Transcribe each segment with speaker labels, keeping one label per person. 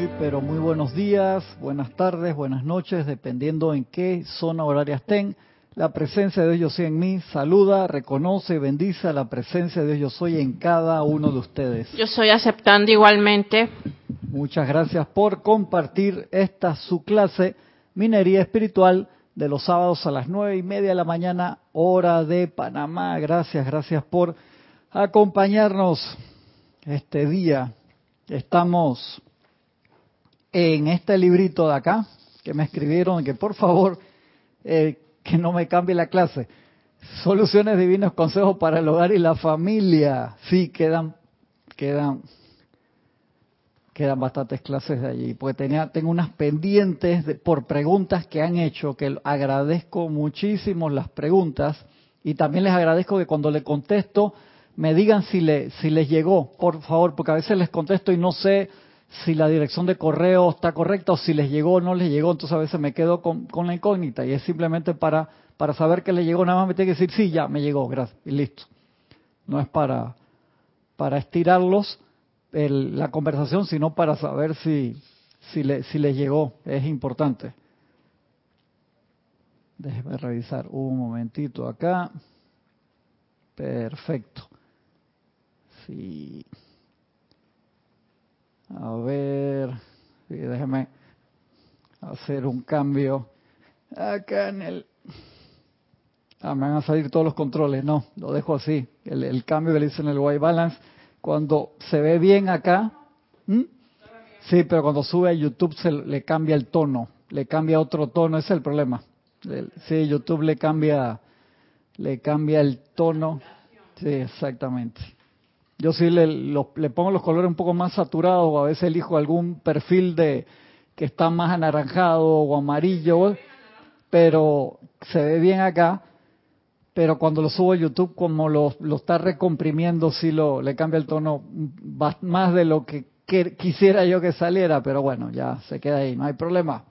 Speaker 1: Muy, pero muy buenos días, buenas tardes, buenas noches, dependiendo en qué zona horaria estén. La presencia de Dios yo soy en mí saluda, reconoce y bendice a la presencia de Dios yo soy en cada uno de ustedes.
Speaker 2: Yo estoy aceptando igualmente.
Speaker 1: Muchas gracias por compartir esta su clase, Minería Espiritual, de los sábados a las nueve y media de la mañana, hora de Panamá. Gracias, gracias por acompañarnos este día. Estamos en este librito de acá que me escribieron que por favor eh, que no me cambie la clase. Soluciones divinos, consejos para el hogar y la familia. Sí, quedan, quedan, quedan bastantes clases de allí, porque tenía, tengo unas pendientes por preguntas que han hecho, que agradezco muchísimo las preguntas y también les agradezco que cuando le contesto me digan si, le, si les llegó, por favor, porque a veces les contesto y no sé si la dirección de correo está correcta o si les llegó o no les llegó, entonces a veces me quedo con, la incógnita y es simplemente para, para saber que les llegó, nada más me tiene que decir, sí, ya, me llegó, gracias, y listo. No es para, para estirarlos la conversación, sino para saber si, si, le, si les llegó, es importante. Déjeme revisar un momentito acá. Perfecto. Sí. A ver, déjeme hacer un cambio acá en el... Ah, me van a salir todos los controles, no, lo dejo así. El, cambio que le hice en el white balance, cuando se ve bien acá, sí, pero cuando sube a YouTube se le cambia el tono, le cambia otro tono, ese es el problema. Sí, YouTube le cambia, le cambia el tono. Sí, exactamente. Yo sí le, le pongo los colores un poco más saturados, o a veces elijo algún perfil de que está más anaranjado o amarillo, pero se ve bien acá. Pero cuando lo subo a YouTube, como lo, lo está recomprimiendo, sí lo, le cambia el tono más de lo que, quisiera yo que saliera, pero bueno, ya se queda ahí, no hay problema.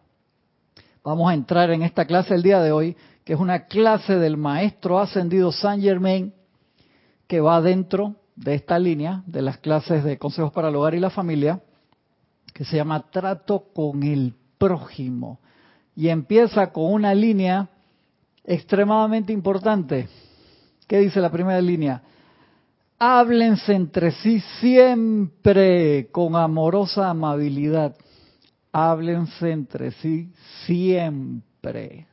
Speaker 1: Vamos a entrar en esta clase el día de hoy, que es una clase del maestro ascendido Saint Germain, que va dentro de esta línea de las clases de consejos para el hogar y la familia, que se llama Trato con el prójimo. Y empieza con una línea extremadamente importante. ¿Qué dice la primera línea? Háblense entre sí siempre con amorosa amabilidad. Háblense entre sí siempre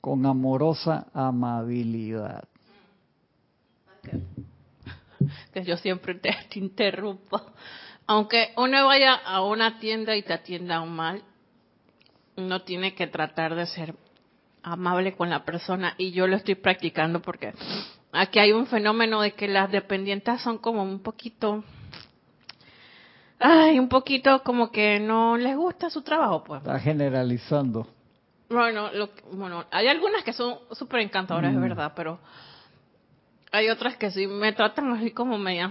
Speaker 1: con amorosa amabilidad
Speaker 2: que yo siempre te, interrumpo. Aunque uno vaya a una tienda y te atienda mal, uno tiene que tratar de ser amable con la persona y yo lo estoy practicando porque aquí hay un fenómeno de que las dependientes son como un poquito ay, un poquito como que no les gusta su trabajo, pues.
Speaker 1: Está generalizando.
Speaker 2: Bueno, bueno, hay algunas que son súper encantadoras, es mm. verdad, pero hay otras que sí me tratan así como media.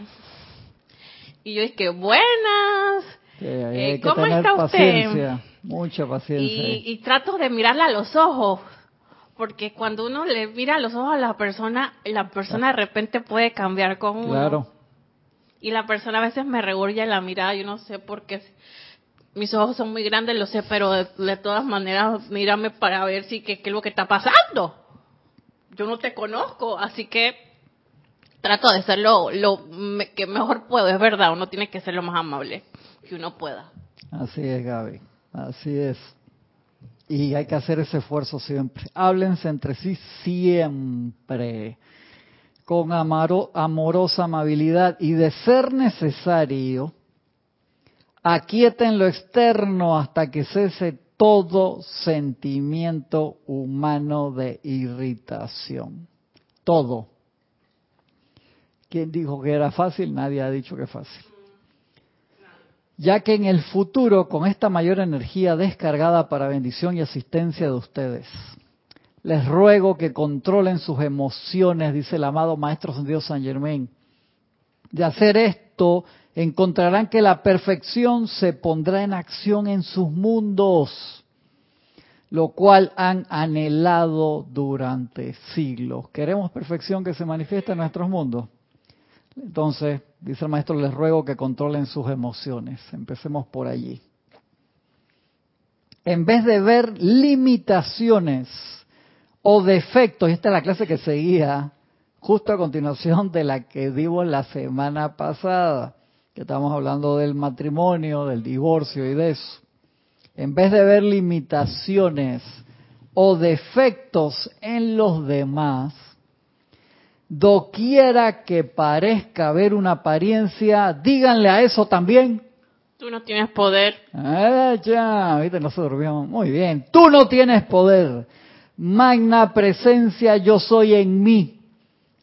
Speaker 2: Y yo dije, buenas.
Speaker 1: Eh, ¿Cómo está usted? Mucha paciencia.
Speaker 2: Y, trato de mirarla a los ojos. Porque cuando uno le mira a los ojos a la persona, la persona de repente puede cambiar con uno. Claro. Y la persona a veces me en la mirada, yo no sé por qué. Mis ojos son muy grandes, lo sé, pero de, todas maneras, mírame para ver si qué, qué es lo que está pasando. Yo no te conozco, así que trato de ser lo, que mejor puedo, es verdad, uno tiene que ser lo más amable que uno pueda.
Speaker 1: Así es, Gaby, así es. Y hay que hacer ese esfuerzo siempre. Háblense entre sí siempre, con amorosa amabilidad y de ser necesario, aquieten lo externo hasta que cese todo sentimiento humano de irritación. Todo ¿Quién dijo que era fácil? Nadie ha dicho que es fácil. Ya que en el futuro, con esta mayor energía descargada para bendición y asistencia de ustedes, les ruego que controlen sus emociones, dice el amado Maestro Dios San Germain. De hacer esto, encontrarán que la perfección se pondrá en acción en sus mundos, lo cual han anhelado durante siglos. ¿Queremos perfección que se manifieste en nuestros mundos? Entonces, dice el maestro, les ruego que controlen sus emociones. Empecemos por allí. En vez de ver limitaciones o defectos, y esta es la clase que seguía justo a continuación de la que dimos la semana pasada, que estamos hablando del matrimonio, del divorcio y de eso. En vez de ver limitaciones o defectos en los demás, doquiera que parezca haber una apariencia, díganle a eso también.
Speaker 2: Tú no tienes poder.
Speaker 1: Ah, ya, viste, no se Muy bien. Tú no tienes poder. Magna presencia yo soy en mí.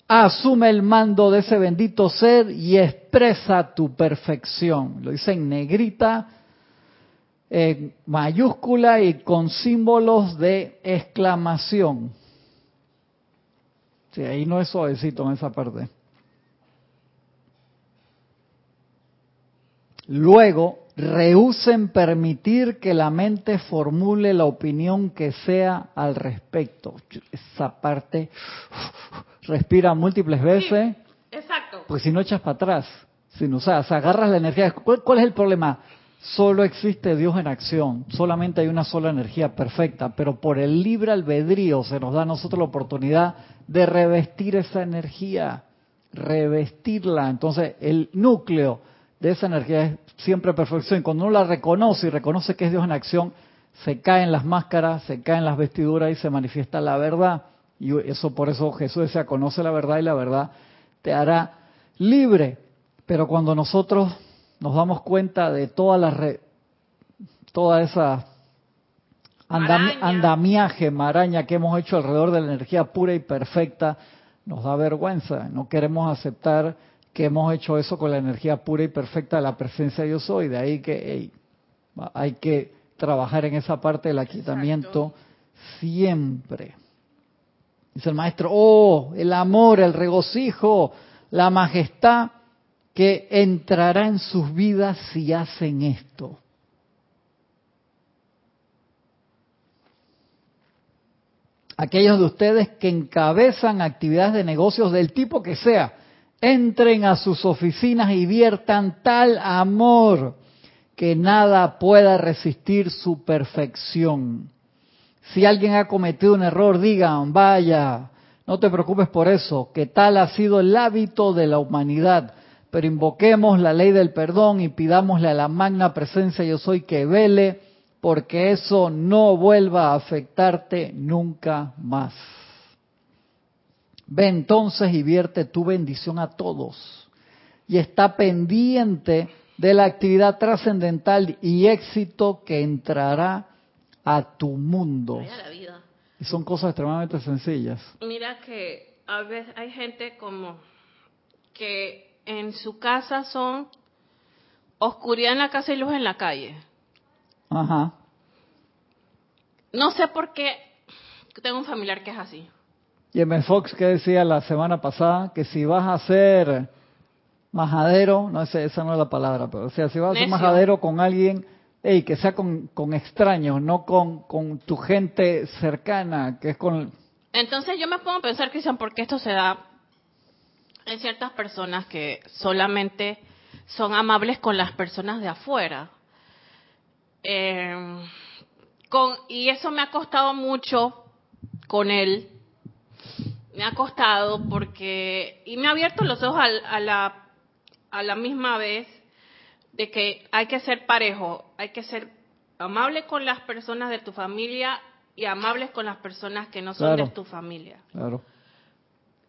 Speaker 1: Asume el mando de ese bendito ser y expresa tu perfección. Lo dice en negrita, en mayúscula y con símbolos de exclamación. Sí, ahí no es suavecito en esa parte. Luego, rehúsen permitir que la mente formule la opinión que sea al respecto. Esa parte respira múltiples veces.
Speaker 2: exacto.
Speaker 1: Pues si no echas para atrás, sin usar, o sea, agarras la energía. ¿Cuál, es el problema? Solo existe Dios en acción, solamente hay una sola energía perfecta, pero por el libre albedrío se nos da a nosotros la oportunidad de revestir esa energía, revestirla. Entonces, el núcleo de esa energía es siempre perfección. Cuando uno la reconoce y reconoce que es Dios en acción, se caen las máscaras, se caen las vestiduras y se manifiesta la verdad. Y eso por eso Jesús decía, conoce la verdad y la verdad te hará libre. Pero cuando nosotros nos damos cuenta de toda la toda esa andamiaje, maraña que hemos hecho alrededor de la energía pura y perfecta, nos da vergüenza. No queremos aceptar que hemos hecho eso con la energía pura y perfecta de la presencia de yo soy. De ahí que hay que trabajar en esa parte del aquietamiento siempre. Dice el maestro, oh, el amor, el regocijo, la majestad que entrará en sus vidas si hacen esto. Aquellos de ustedes que encabezan actividades de negocios del tipo que sea, entren a sus oficinas y viertan tal amor que nada pueda resistir su perfección. Si alguien ha cometido un error, digan, vaya, no te preocupes por eso, que tal ha sido el hábito de la humanidad. Pero invoquemos la ley del perdón y pidámosle a la magna presencia yo soy que vele, porque eso no vuelva a afectarte nunca más. Ve entonces y vierte tu bendición a todos. Y está pendiente de la actividad trascendental y éxito que entrará a tu mundo. Y son cosas extremadamente sencillas.
Speaker 2: Mira que a veces hay gente como que en su casa son oscuridad en la casa y luz en la calle.
Speaker 1: Ajá.
Speaker 2: No sé por qué tengo un familiar que es así.
Speaker 1: Y M. Fox que decía la semana pasada que si vas a ser majadero, no sé, esa no es la palabra, pero o sea, si vas a ser majadero con alguien, hey, que sea con, con extraños, no con, con tu gente cercana, que es con...
Speaker 2: Entonces yo me pongo a pensar, Cristian, ¿por qué esto se da en ciertas personas que solamente son amables con las personas de afuera? Eh, con, y eso me ha costado mucho con él, me ha costado porque, y me ha abierto los ojos a, la, a la misma vez de que hay que ser parejo, hay que ser amable con las personas de tu familia y amables con las personas que no son de tu familia.
Speaker 1: Claro.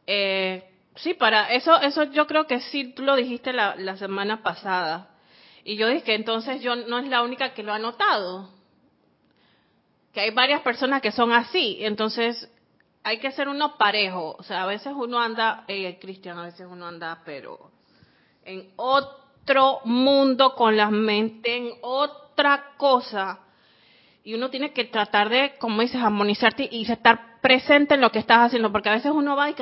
Speaker 2: Eh, sí, para eso, eso yo creo que sí, tú lo dijiste la, la semana pasada. Y yo dije, entonces yo no es la única que lo ha notado. Que hay varias personas que son así. Entonces, hay que ser uno parejo. O sea, a veces uno anda, eh, Cristian, a veces uno anda, pero en otro mundo con la mente, en otra cosa. Y uno tiene que tratar de, como dices, armonizarte y estar presente en lo que estás haciendo, porque a veces uno va y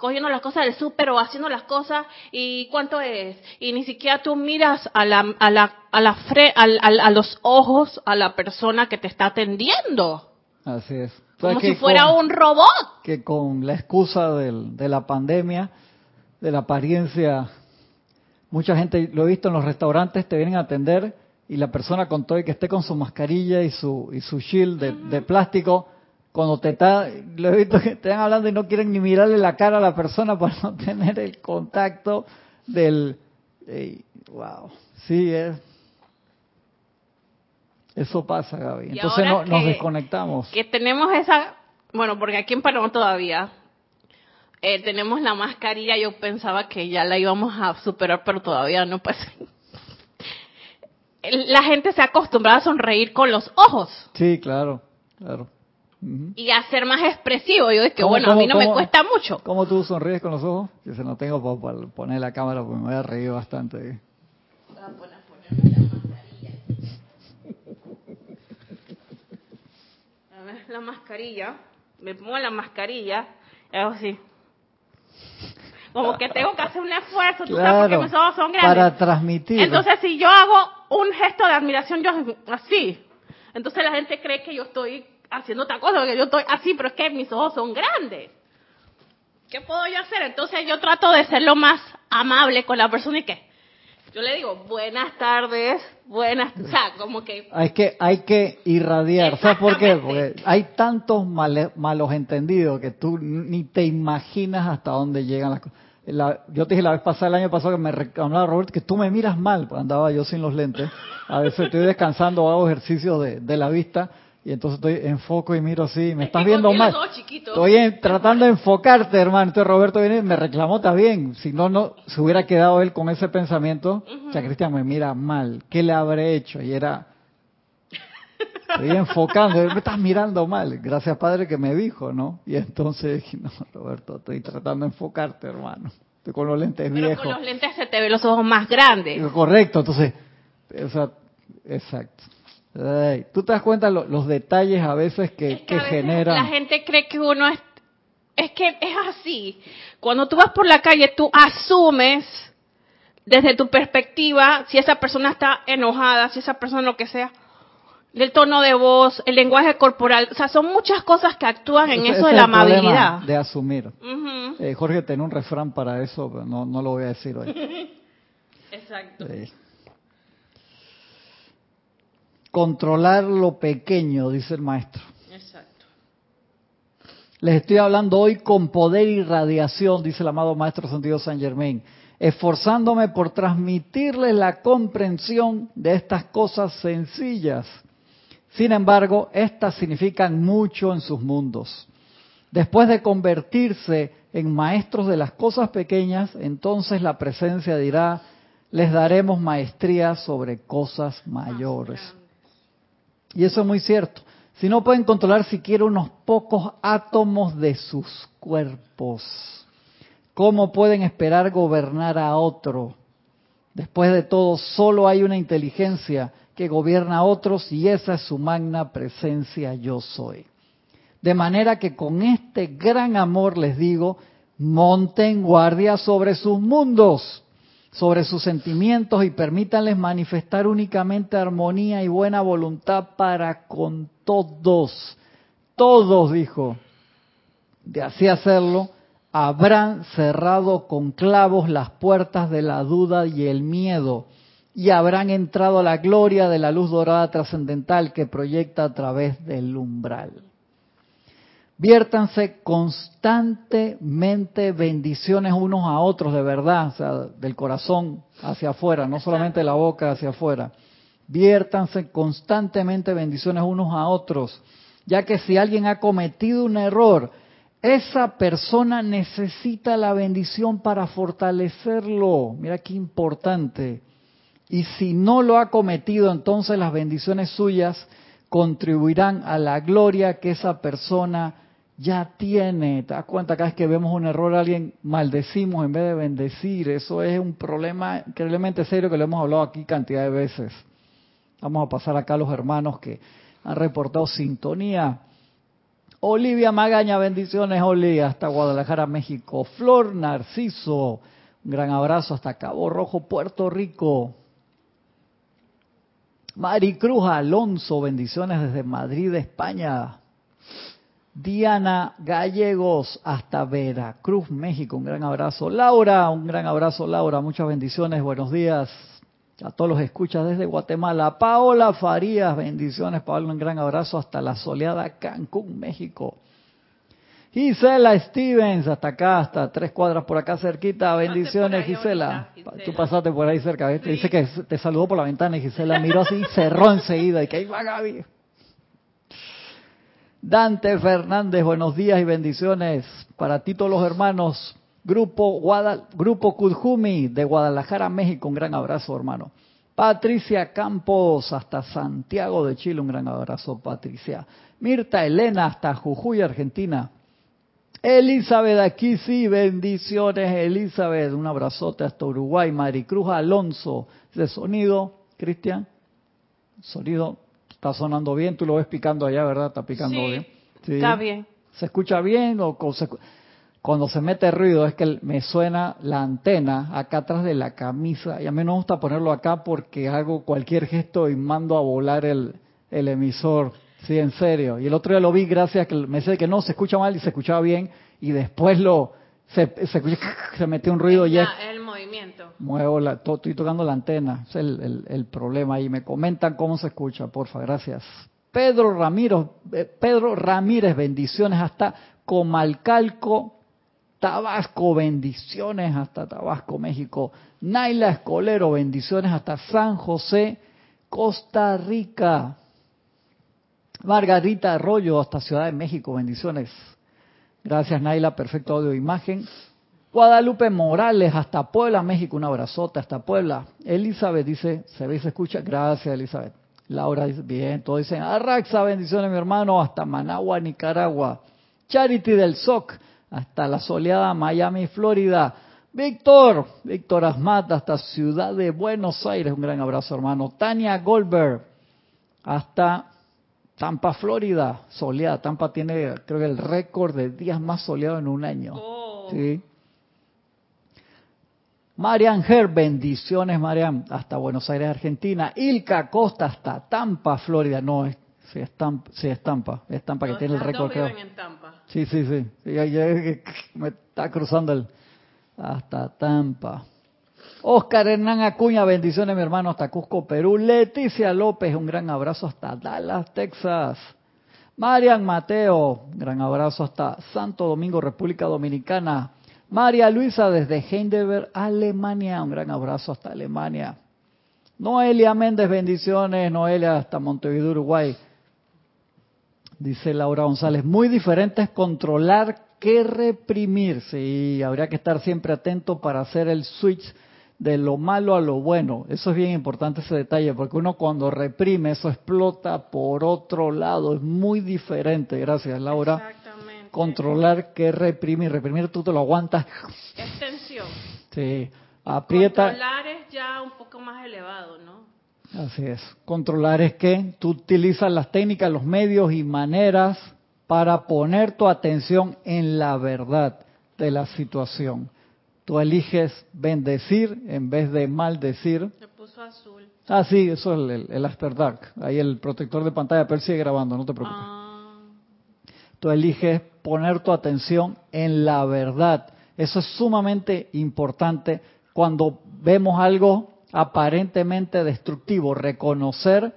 Speaker 2: cogiendo las cosas del súper o haciendo las cosas y cuánto es y ni siquiera tú miras a la a la a la fre, a, a los ojos a la persona que te está atendiendo.
Speaker 1: Así es.
Speaker 2: Como si fuera un robot.
Speaker 1: Que con la excusa del, de la pandemia, de la apariencia. Mucha gente, lo he visto en los restaurantes, te vienen a atender y la persona con todo y que esté con su mascarilla y su, y su shield de, plástico, cuando te está, lo he visto que están hablando y no quieren ni mirarle la cara a la persona para no tener el contacto del, wow, sí es, eso pasa Gaby. Entonces no, nos desconectamos.
Speaker 2: Que tenemos esa, bueno, porque aquí en Panamá todavía eh, tenemos la mascarilla, yo pensaba que ya la íbamos a superar, pero todavía no pasa. La gente se ha acostumbrado a sonreír con los ojos.
Speaker 1: Sí, claro, claro.
Speaker 2: Y a ser más expresivo. Yo es que, bueno, a mí no me cuesta mucho.
Speaker 1: ¿Cómo tú sonríes con los ojos? Yo se no tengo para, poner la cámara porque me voy a reír bastante. Voy a ponerme la mascarilla.
Speaker 2: A ver, la mascarilla. Me pongo la mascarilla. Hago así como que tengo que hacer un esfuerzo, tú sabes, porque mis ojos son grandes.
Speaker 1: Para transmitir.
Speaker 2: Entonces, si yo hago un gesto de admiración, yo así, entonces la gente cree que yo estoy haciendo otra cosa, que yo estoy así, pero es que mis ojos son grandes. ¿Qué puedo yo hacer? Entonces yo trato de ser lo más amable con la persona y que yo le digo buenas tardes, buenas, o sea, como que
Speaker 1: hay que hay que irradiar, ¿sabes por qué? Porque hay tantos malos entendidos que tú ni te imaginas hasta dónde llegan las cosas. yo te dije la vez pasada, el año pasado, que me reclamaba Robert que tú me miras mal, pues andaba yo sin los lentes. A veces estoy descansando o hago ejercicio de, de la vista y entonces estoy en foco y miro así, me estás viendo mal. Estoy tratando de enfocarte, hermano. Entonces Roberto viene me reclamó, está bien. Si no, no se hubiera quedado él con ese pensamiento. O sea, Cristian me mira mal. ¿Qué le habré hecho? Y era, estoy enfocando, me estás mirando mal. Gracias, Padre, que me dijo, ¿no? Y entonces dije, no, Roberto, estoy tratando de enfocarte, hermano. Estoy con los lentes Pero viejos.
Speaker 2: con los lentes se te ven los ojos más grandes.
Speaker 1: Correcto, entonces, o sea, exacto. Tú te das cuenta los detalles a veces que, que, generan.
Speaker 2: La gente cree que uno es. Es que es así. Cuando tú vas por la calle, tú asumes desde tu perspectiva si esa persona está enojada, si esa persona lo que sea, el tono de voz, el lenguaje corporal, o sea, son muchas cosas que actúan en eso de la amabilidad.
Speaker 1: De asumir. Eh, Jorge tiene un refrán para eso, pero no, no lo voy a decir hoy.
Speaker 2: Exacto.
Speaker 1: Controlar lo pequeño, dice el maestro. Exacto. Les estoy hablando hoy con poder y radiación, dice el amado maestro Santiago San Germain, esforzándome por transmitirles la comprensión de estas cosas sencillas. Sin embargo, estas significan mucho en sus mundos. Después de convertirse en maestros de las cosas pequeñas, entonces la presencia dirá, les daremos maestría sobre cosas mayores. Y eso es muy cierto. Si no pueden controlar siquiera unos pocos átomos de sus cuerpos, ¿cómo pueden esperar gobernar a otro? Después de todo, solo hay una inteligencia que gobierna a otros y esa es su magna presencia yo soy. De manera que con este gran amor les digo, monten guardia sobre sus mundos sobre sus sentimientos y permítanles manifestar únicamente armonía y buena voluntad para con todos. Todos, dijo. De así hacerlo, habrán cerrado con clavos las puertas de la duda y el miedo y habrán entrado a la gloria de la luz dorada trascendental que proyecta a través del umbral viértanse constantemente bendiciones unos a otros, de verdad, o sea, del corazón hacia afuera, no solamente de la boca hacia afuera. Viértanse constantemente bendiciones unos a otros, ya que si alguien ha cometido un error, esa persona necesita la bendición para fortalecerlo. Mira qué importante. Y si no lo ha cometido, entonces las bendiciones suyas contribuirán a la gloria que esa persona ya tiene, te das cuenta cada vez que vemos un error alguien maldecimos en vez de bendecir, eso es un problema increíblemente serio que lo hemos hablado aquí cantidad de veces. Vamos a pasar acá a los hermanos que han reportado sintonía. Olivia Magaña, bendiciones Olivia, hasta Guadalajara, México. Flor Narciso, un gran abrazo hasta Cabo Rojo, Puerto Rico. Maricruz Alonso, bendiciones desde Madrid, España. Diana Gallegos hasta Veracruz, México. Un gran abrazo. Laura, un gran abrazo, Laura. Muchas bendiciones. Buenos días a todos los escuchas desde Guatemala. Paola Farías, bendiciones, Paola. Un gran abrazo hasta la soleada Cancún, México. Gisela Stevens, hasta acá, hasta tres cuadras por acá cerquita. Bendiciones, Gisela. Tú pasaste por ahí cerca. Dice que te saludó por la ventana y Gisela miró así y cerró enseguida. Y que ahí va Gaby. Dante Fernández, buenos días y bendiciones para ti todos los hermanos. Grupo, Grupo Kudjumi de Guadalajara, México, un gran abrazo hermano. Patricia Campos hasta Santiago de Chile, un gran abrazo Patricia. Mirta Elena hasta Jujuy, Argentina. Elizabeth, aquí sí, bendiciones, Elizabeth, un abrazote hasta Uruguay, Maricruz Alonso, de sonido, Cristian, sonido, está sonando bien, tú lo ves picando allá, ¿verdad? Está picando bien.
Speaker 2: Sí, está bien.
Speaker 1: ¿Se escucha bien o cuando se mete ruido es que me suena la antena acá atrás de la camisa y a mí no me gusta ponerlo acá porque hago cualquier gesto y mando a volar el, el emisor Sí, en serio. Y el otro día lo vi gracias a que me dice que no, se escucha mal y se escuchaba bien. Y después lo se, se, metió un ruido
Speaker 2: y el
Speaker 1: Muevo la, estoy tocando la antena. Es el, el, problema. Y me comentan cómo se escucha, porfa. Gracias. Pedro Ramírez, eh, Pedro Ramírez, bendiciones hasta Comalcalco, Tabasco, bendiciones hasta Tabasco, México. Naila Escolero, bendiciones hasta San José, Costa Rica. Margarita Arroyo hasta Ciudad de México, bendiciones. Gracias Naila, perfecto audio e imagen. Guadalupe Morales hasta Puebla, México, un abrazote hasta Puebla. Elizabeth dice, se ve y se escucha, gracias Elizabeth. Laura dice, bien, todos dicen, Arraxa, bendiciones mi hermano, hasta Managua, Nicaragua. Charity del SOC, hasta la soleada Miami, Florida. Víctor, Víctor Asmat, hasta Ciudad de Buenos Aires, un gran abrazo hermano. Tania Goldberg, hasta Tampa, Florida, soleada. Tampa tiene, creo que el récord de días más soleados en un año. Oh. Sí. Marian Her, bendiciones Marian, hasta Buenos Aires, Argentina. Ilka Costa, hasta Tampa, Florida. No, es, sí, es Tampa, sí, es Tampa, es Tampa que tiene el récord. Sí, sí, sí. me está cruzando el... Hasta Tampa. Oscar Hernán Acuña, bendiciones mi hermano hasta Cusco, Perú. Leticia López, un gran abrazo hasta Dallas, Texas. Marian Mateo, gran abrazo hasta Santo Domingo, República Dominicana. María Luisa desde Heidelberg, Alemania, un gran abrazo hasta Alemania. Noelia Méndez, bendiciones. Noelia hasta Montevideo, Uruguay. Dice Laura González, muy diferente es controlar que reprimir. Sí, habría que estar siempre atento para hacer el switch de lo malo a lo bueno. Eso es bien importante ese detalle, porque uno cuando reprime, eso explota por otro lado. Es muy diferente, gracias Laura. Controlar que reprimir. Reprimir tú te lo aguantas.
Speaker 2: Es tensión.
Speaker 1: Sí. Aprieta.
Speaker 2: Controlar es ya un poco más elevado, ¿no?
Speaker 1: Así es. Controlar es que tú utilizas las técnicas, los medios y maneras para poner tu atención en la verdad de la situación tú eliges bendecir en vez de maldecir.
Speaker 2: Se puso azul.
Speaker 1: Ah, sí, eso es el, After Dark. Ahí el protector de pantalla, pero sigue grabando, no te preocupes. Ah. Tú eliges poner tu atención en la verdad. Eso es sumamente importante cuando vemos algo aparentemente destructivo, reconocer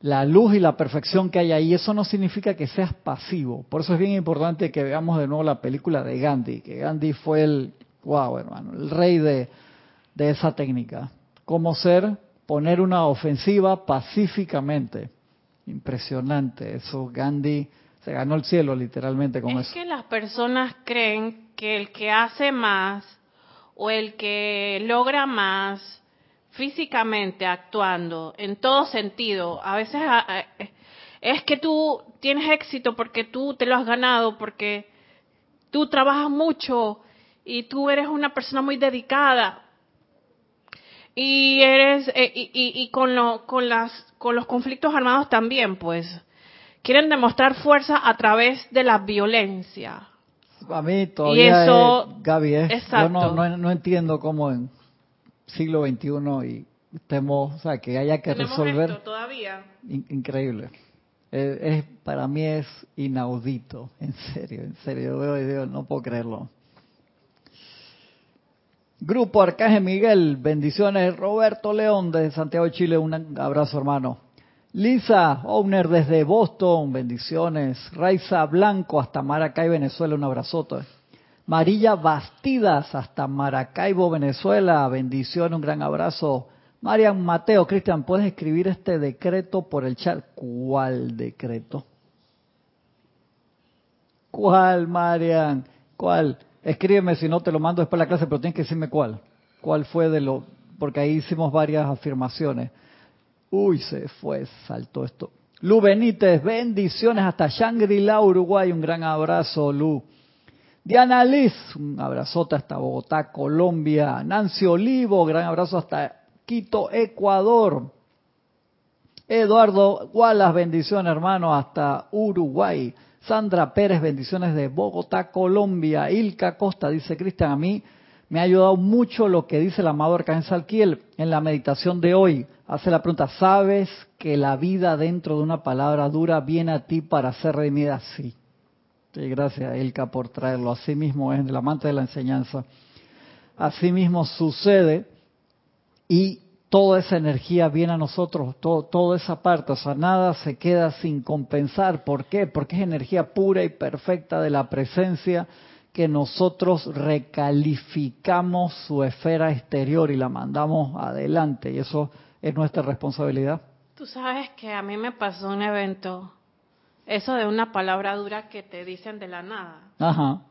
Speaker 1: la luz y la perfección que hay ahí. Eso no significa que seas pasivo. Por eso es bien importante que veamos de nuevo la película de Gandhi, que Gandhi fue el, wow, hermano, el rey de, esa técnica. Cómo ser, poner una ofensiva pacíficamente. Impresionante. Eso Gandhi se ganó el cielo literalmente con eso.
Speaker 2: Es que las personas creen que el que hace más o el que logra más físicamente actuando en todo sentido, a veces es que tú tienes éxito porque tú te lo has ganado, porque tú trabajas mucho, y tú eres una persona muy dedicada y eres eh, y, con lo, con las con los conflictos armados también pues quieren demostrar fuerza a través de la violencia
Speaker 1: a mí todavía es, Gaby ¿eh? yo no, no, entiendo cómo en siglo XXI y estemos o sea que haya que resolver
Speaker 2: todavía
Speaker 1: increíble es, para mí es inaudito, en serio, en serio, veo no puedo creerlo. Grupo Arcángel Miguel, bendiciones. Roberto León desde Santiago de Chile, un abrazo hermano. Lisa Owner desde Boston, bendiciones. Raiza Blanco hasta Maracay, Venezuela, un abrazote. Marilla Bastidas hasta Maracaibo, Venezuela, bendiciones, un gran abrazo. Marian Mateo, Cristian, ¿puedes escribir este decreto por el chat? ¿Cuál decreto? ¿Cuál, Marian? ¿Cuál? Escríbeme si no te lo mando después de la clase, pero tienes que decirme cuál. ¿Cuál fue de lo...? Porque ahí hicimos varias afirmaciones. Uy, se fue, saltó esto. Lu Benítez, bendiciones hasta Shangri-La, Uruguay. Un gran abrazo, Lu. Diana Liz, un abrazote hasta Bogotá, Colombia. Nancy Olivo, gran abrazo hasta Quito, Ecuador. Eduardo Wallace, bendiciones hermano, hasta Uruguay. Sandra Pérez, bendiciones de Bogotá, Colombia. Ilka Costa, dice Cristian, a mí me ha ayudado mucho lo que dice el amado Arcángel Salquiel en la meditación de hoy. Hace la pregunta, ¿sabes que la vida dentro de una palabra dura viene a ti para ser redimida? Sí. sí gracias, Ilka, por traerlo. Así mismo es el amante de la enseñanza. Así mismo sucede y toda esa energía viene a nosotros, todo, toda esa parte, o sea, nada se queda sin compensar. ¿Por qué? Porque es energía pura y perfecta de la presencia que nosotros recalificamos su esfera exterior y la mandamos adelante, y eso es nuestra responsabilidad.
Speaker 2: Tú sabes que a mí me pasó un evento, eso de una palabra dura que te dicen de la nada. Ajá.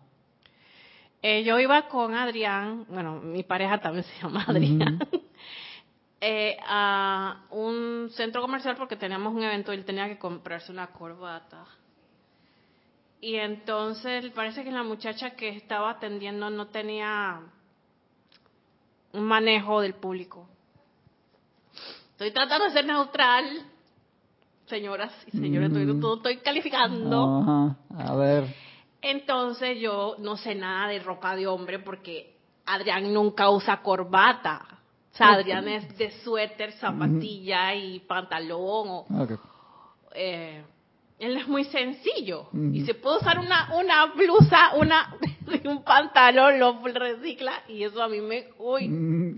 Speaker 2: Eh, yo iba con Adrián, bueno, mi pareja también se llama Adrián. Eh, a un centro comercial porque teníamos un evento y él tenía que comprarse una corbata. Y entonces parece que la muchacha que estaba atendiendo no tenía un manejo del público. Estoy tratando de ser neutral, señoras y señores, estoy, mm. estoy calificando.
Speaker 1: A ver.
Speaker 2: Entonces yo no sé nada de ropa de hombre porque Adrián nunca usa corbata. O sea, Adrián es de suéter, zapatilla y pantalón. eh, él es muy sencillo. Y se puede usar una, una blusa, una un pantalón, lo recicla y eso a mí me... Uy.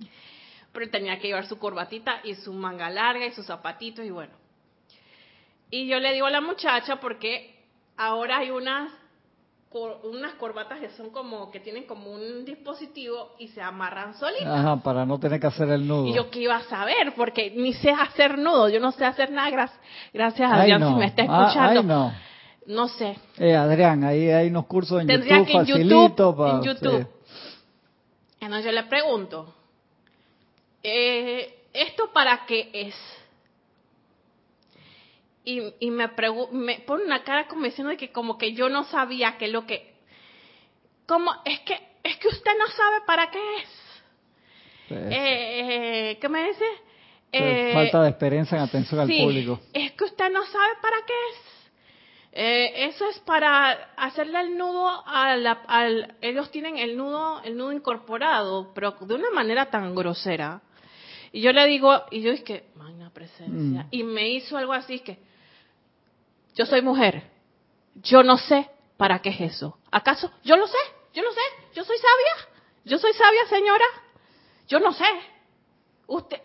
Speaker 2: Pero tenía que llevar su corbatita y su manga larga y sus zapatitos y bueno. Y yo le digo a la muchacha porque ahora hay unas unas corbatas que son como que tienen como un dispositivo y se amarran solitas.
Speaker 1: Ajá, para no tener que hacer el nudo.
Speaker 2: Y yo qué iba a saber, porque ni sé hacer nudo, yo no sé hacer nada, gracias, gracias a Dios si me está ah, escuchando. no. no sé.
Speaker 1: Eh, Adrián, ahí hay unos cursos en YouTube que en facilito
Speaker 2: YouTube, en YouTube. Entonces yo le pregunto, eh, ¿esto para qué es? y, y me, me pone una cara como diciendo que como que yo no sabía qué lo que... Como, es que, es que usted no sabe para qué es. Pues. Eh, eh, ¿Qué me dice?
Speaker 1: Eh, falta de experiencia en atención al público.
Speaker 2: Es que usted no sabe para qué es. Eh, eso es para hacerle el nudo al, al, ellos tienen el nudo el nudo incorporado pero de una manera tan grosera y yo le digo y yo es que magna presencia mm. y me hizo algo así que yo soy mujer, yo no sé para qué es eso. ¿Acaso? Yo lo sé, yo lo sé, yo soy sabia, yo soy sabia señora, yo no sé. Usted,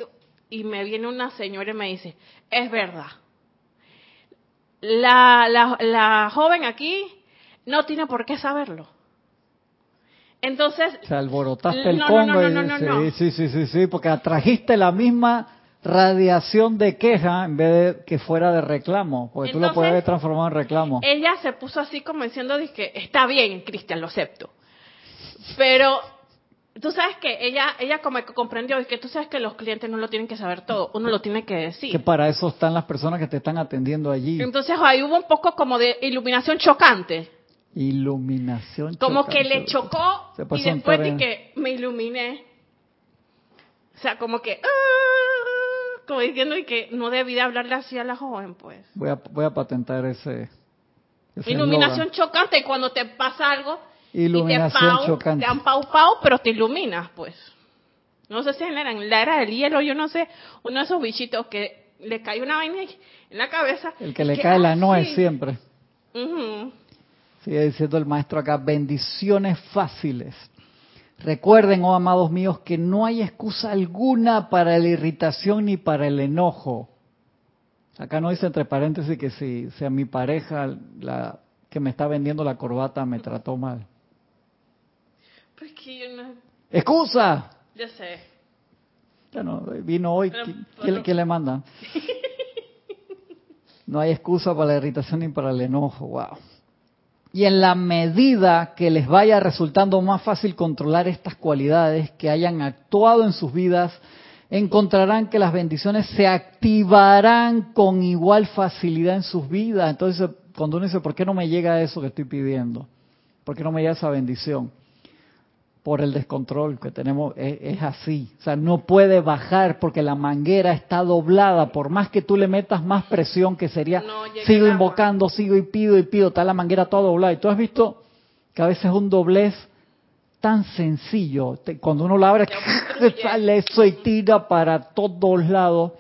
Speaker 2: y me viene una señora y me dice, es verdad. La, la, la joven aquí no tiene por qué saberlo. Entonces.
Speaker 1: Se alborotaste el Congo. sí, sí, sí, sí, porque atrajiste la misma radiación de queja en vez de que fuera de reclamo, porque tú lo puedes haber transformado en reclamo.
Speaker 2: Ella se puso así como diciendo, que está bien, Cristian, lo acepto. Pero tú sabes que ella ella como que comprendió que tú sabes que los clientes no lo tienen que saber todo, uno lo tiene que decir.
Speaker 1: Que para eso están las personas que te están atendiendo allí.
Speaker 2: Entonces ahí hubo un poco como de iluminación chocante.
Speaker 1: Iluminación
Speaker 2: Como que le chocó y después de que me iluminé. O sea, como que... ¡ah! como diciendo y que no debía hablarle así a la joven, pues.
Speaker 1: Voy a, voy a patentar ese.
Speaker 2: Iluminación chocante cuando te pasa algo.
Speaker 1: Iluminación y te, chocante.
Speaker 2: te han pau pau, pero te iluminas, pues. No sé si en la era del hielo, yo no sé, uno de esos bichitos que le cae una vaina en la cabeza.
Speaker 1: El que le cae la no es siempre. Sigue diciendo el maestro acá, bendiciones fáciles. Recuerden, oh amados míos, que no hay excusa alguna para la irritación ni para el enojo. Acá no dice entre paréntesis que si sea mi pareja la que me está vendiendo la corbata me trató mal.
Speaker 2: Pues que yo no...
Speaker 1: ¡Excusa!
Speaker 2: Yo sé.
Speaker 1: Bueno, vino hoy, ¿quién, le manda? No hay excusa para la irritación ni para el enojo, wow. Y en la medida que les vaya resultando más fácil controlar estas cualidades que hayan actuado en sus vidas, encontrarán que las bendiciones se activarán con igual facilidad en sus vidas. Entonces, cuando uno dice, ¿por qué no me llega eso que estoy pidiendo? ¿Por qué no me llega esa bendición? Por el descontrol que tenemos, es, así. O sea, no puede bajar porque la manguera está doblada. Por más que tú le metas más presión, que sería, sigo invocando, sigo y pido y pido, está la manguera toda doblada. Y tú has visto que a veces es un doblez tan sencillo. cuando uno la abre, sale eso y tira para todos lados.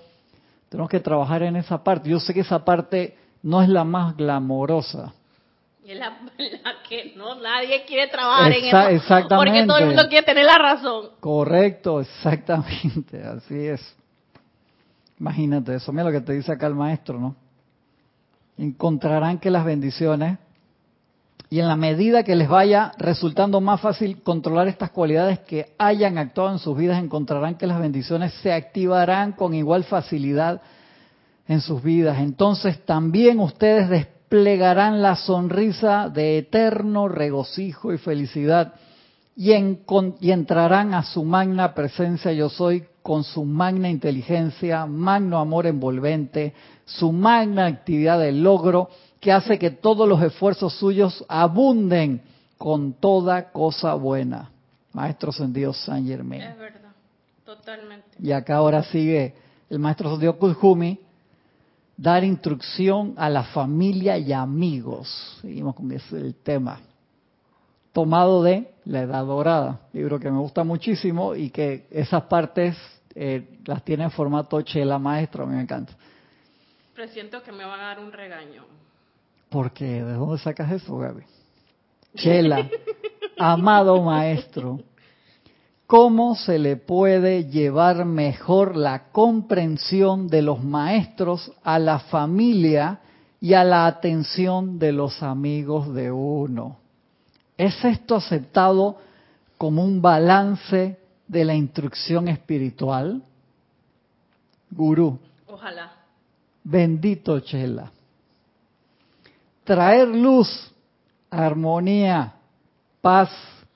Speaker 1: Tenemos que trabajar en esa parte. Yo sé que esa parte no es la más glamorosa
Speaker 2: es la, que no nadie quiere trabajar en eso. Exactamente. Porque todo el mundo quiere tener la razón.
Speaker 1: Correcto, exactamente, así es. Imagínate eso, mira lo que te dice acá el maestro, ¿no? Encontrarán que las bendiciones, y en la medida que les vaya resultando más fácil controlar estas cualidades que hayan actuado en sus vidas, encontrarán que las bendiciones se activarán con igual facilidad en sus vidas. Entonces también ustedes plegarán la sonrisa de eterno regocijo y felicidad y, entrarán a su magna presencia yo soy con su magna inteligencia, magno amor envolvente, su magna actividad de logro que hace que todos los esfuerzos suyos abunden con toda cosa buena. Maestro Sendido San Germain.
Speaker 2: Es verdad, totalmente.
Speaker 1: Y acá ahora sigue el Maestro Sendido Kuzhumi dar instrucción a la familia y amigos. Seguimos con ese el tema. Tomado de La Edad Dorada, libro que me gusta muchísimo y que esas partes eh, las tiene en formato chela maestro, a mí me encanta.
Speaker 2: Presiento que me van a dar un regaño.
Speaker 1: ¿Por qué? ¿De dónde sacas eso, Gaby? Chela, amado maestro, cómo se le puede llevar mejor la comprensión de los maestros a la familia y a la atención de los amigos de uno. ¿Es esto aceptado como un balance de la instrucción espiritual? Gurú.
Speaker 2: Ojalá.
Speaker 1: Bendito Chela. Traer luz, armonía, paz,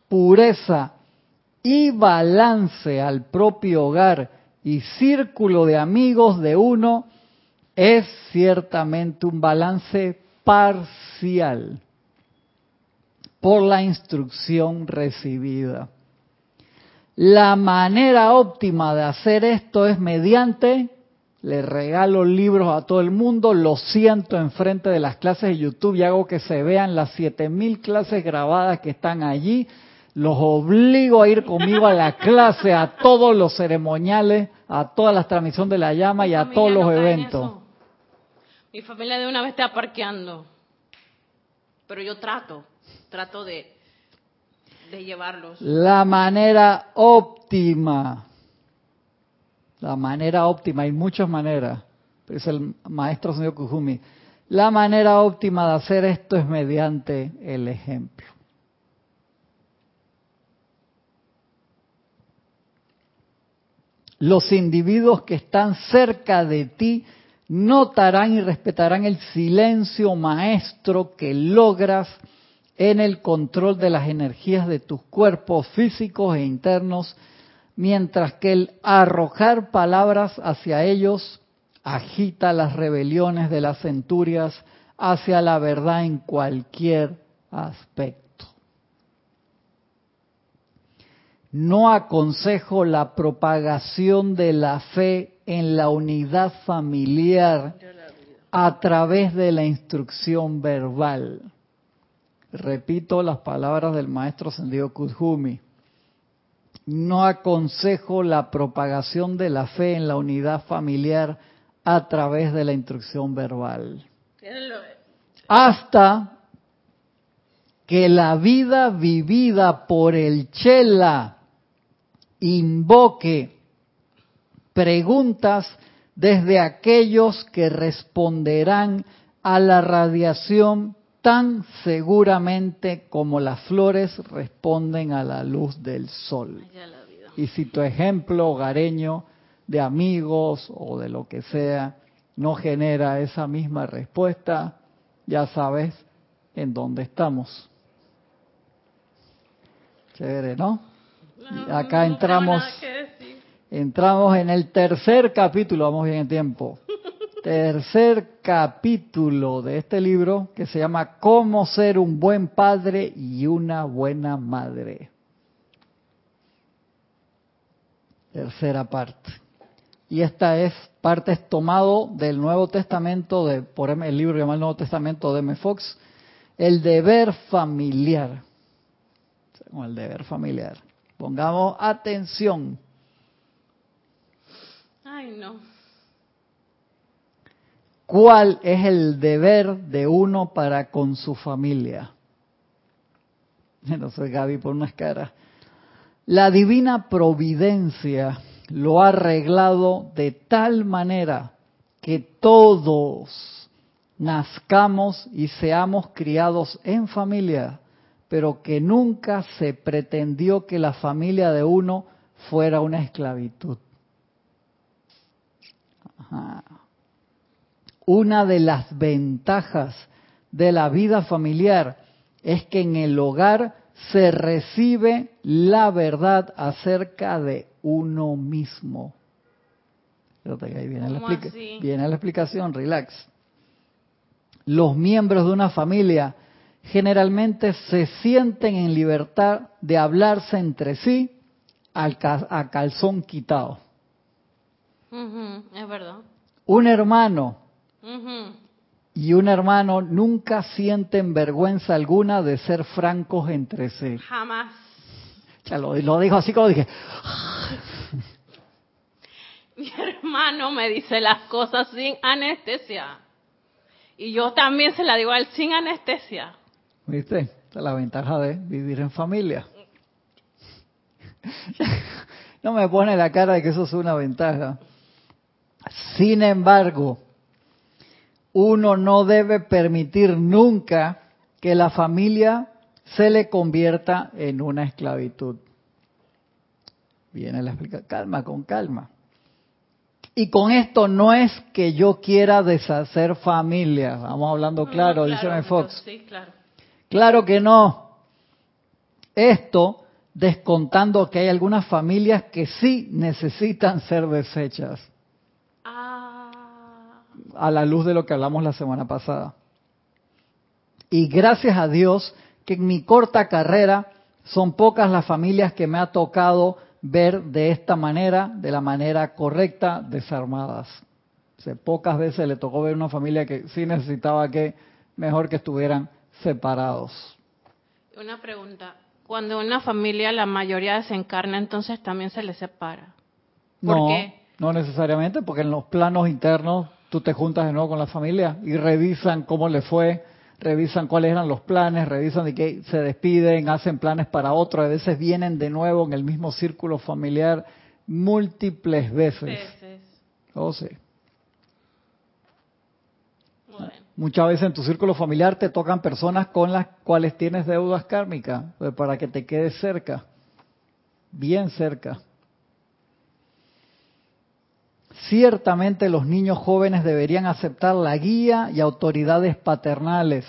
Speaker 1: pureza y balance al propio hogar y círculo de amigos de uno es ciertamente un balance parcial por la instrucción recibida. La manera óptima de hacer esto es mediante, le regalo libros a todo el mundo, lo siento enfrente de las clases de YouTube y hago que se vean las 7000 clases grabadas que están allí los obligo a ir conmigo a la clase, a todos los ceremoniales, a todas las transmisiones de la llama y a todos los eventos.
Speaker 2: Mi familia de una vez está parqueando, pero yo trato, trato de, de llevarlos.
Speaker 1: La manera óptima, la manera óptima, hay muchas maneras, pero es el maestro señor Kujumi, la manera óptima de hacer esto es mediante el ejemplo. Los individuos que están cerca de ti notarán y respetarán el silencio maestro que logras en el control de las energías de tus cuerpos físicos e internos, mientras que el arrojar palabras hacia ellos agita las rebeliones de las centurias hacia la verdad en cualquier aspecto. No aconsejo la propagación de la fe en la unidad familiar a través de la instrucción verbal. Repito las palabras del maestro Sendido Kudjumi. No aconsejo la propagación de la fe en la unidad familiar a través de la instrucción verbal. Hasta que la vida vivida por el Chela invoque preguntas desde aquellos que responderán a la radiación tan seguramente como las flores responden a la luz del sol. Y si tu ejemplo hogareño de amigos o de lo que sea no genera esa misma respuesta, ya sabes en dónde estamos. Chévere, ¿no? Acá entramos, entramos en el tercer capítulo, vamos bien en tiempo. Tercer capítulo de este libro que se llama Cómo ser un buen padre y una buena madre. Tercera parte. Y esta es parte es tomado del Nuevo Testamento, de, por el libro llamado Nuevo Testamento de M. Fox, el deber familiar. El deber familiar. Pongamos atención.
Speaker 2: Ay, no.
Speaker 1: ¿Cuál es el deber de uno para con su familia? No soy Gaby por unas caras. La divina providencia lo ha arreglado de tal manera que todos nazcamos y seamos criados en familia pero que nunca se pretendió que la familia de uno fuera una esclavitud. Una de las ventajas de la vida familiar es que en el hogar se recibe la verdad acerca de uno mismo. Ahí viene la, viene la explicación, relax. Los miembros de una familia generalmente se sienten en libertad de hablarse entre sí a calzón quitado.
Speaker 2: es verdad.
Speaker 1: Un hermano y un hermano nunca sienten vergüenza alguna de ser francos entre sí.
Speaker 2: Jamás.
Speaker 1: Ya lo, lo dijo así como dije.
Speaker 2: Mi hermano me dice las cosas sin anestesia. Y yo también se la digo a él sin anestesia.
Speaker 1: ¿Viste? Esta es la ventaja de vivir en familia. no me pone la cara de que eso es una ventaja. Sin embargo, uno no debe permitir nunca que la familia se le convierta en una esclavitud. Viene la explicación, calma, con calma. Y con esto no es que yo quiera deshacer familia, vamos hablando claro, dice Fox.
Speaker 2: Sí, claro.
Speaker 1: Claro que no. Esto descontando que hay algunas familias que sí necesitan ser desechas.
Speaker 2: Ah.
Speaker 1: A la luz de lo que hablamos la semana pasada. Y gracias a Dios que en mi corta carrera son pocas las familias que me ha tocado ver de esta manera, de la manera correcta, desarmadas. pocas veces le tocó ver una familia que sí necesitaba que mejor que estuvieran separados.
Speaker 2: Una pregunta. Cuando una familia la mayoría desencarna, entonces también se les separa.
Speaker 1: ¿Por no, qué? No necesariamente, porque en los planos internos tú te juntas de nuevo con la familia y revisan cómo le fue, revisan cuáles eran los planes, revisan de qué se despiden, hacen planes para otro, a veces vienen de nuevo en el mismo círculo familiar múltiples veces.
Speaker 2: veces.
Speaker 1: Oh, sí. Muchas veces en tu círculo familiar te tocan personas con las cuales tienes deudas kármicas, pues, para que te quedes cerca, bien cerca. Ciertamente los niños jóvenes deberían aceptar la guía y autoridades paternales.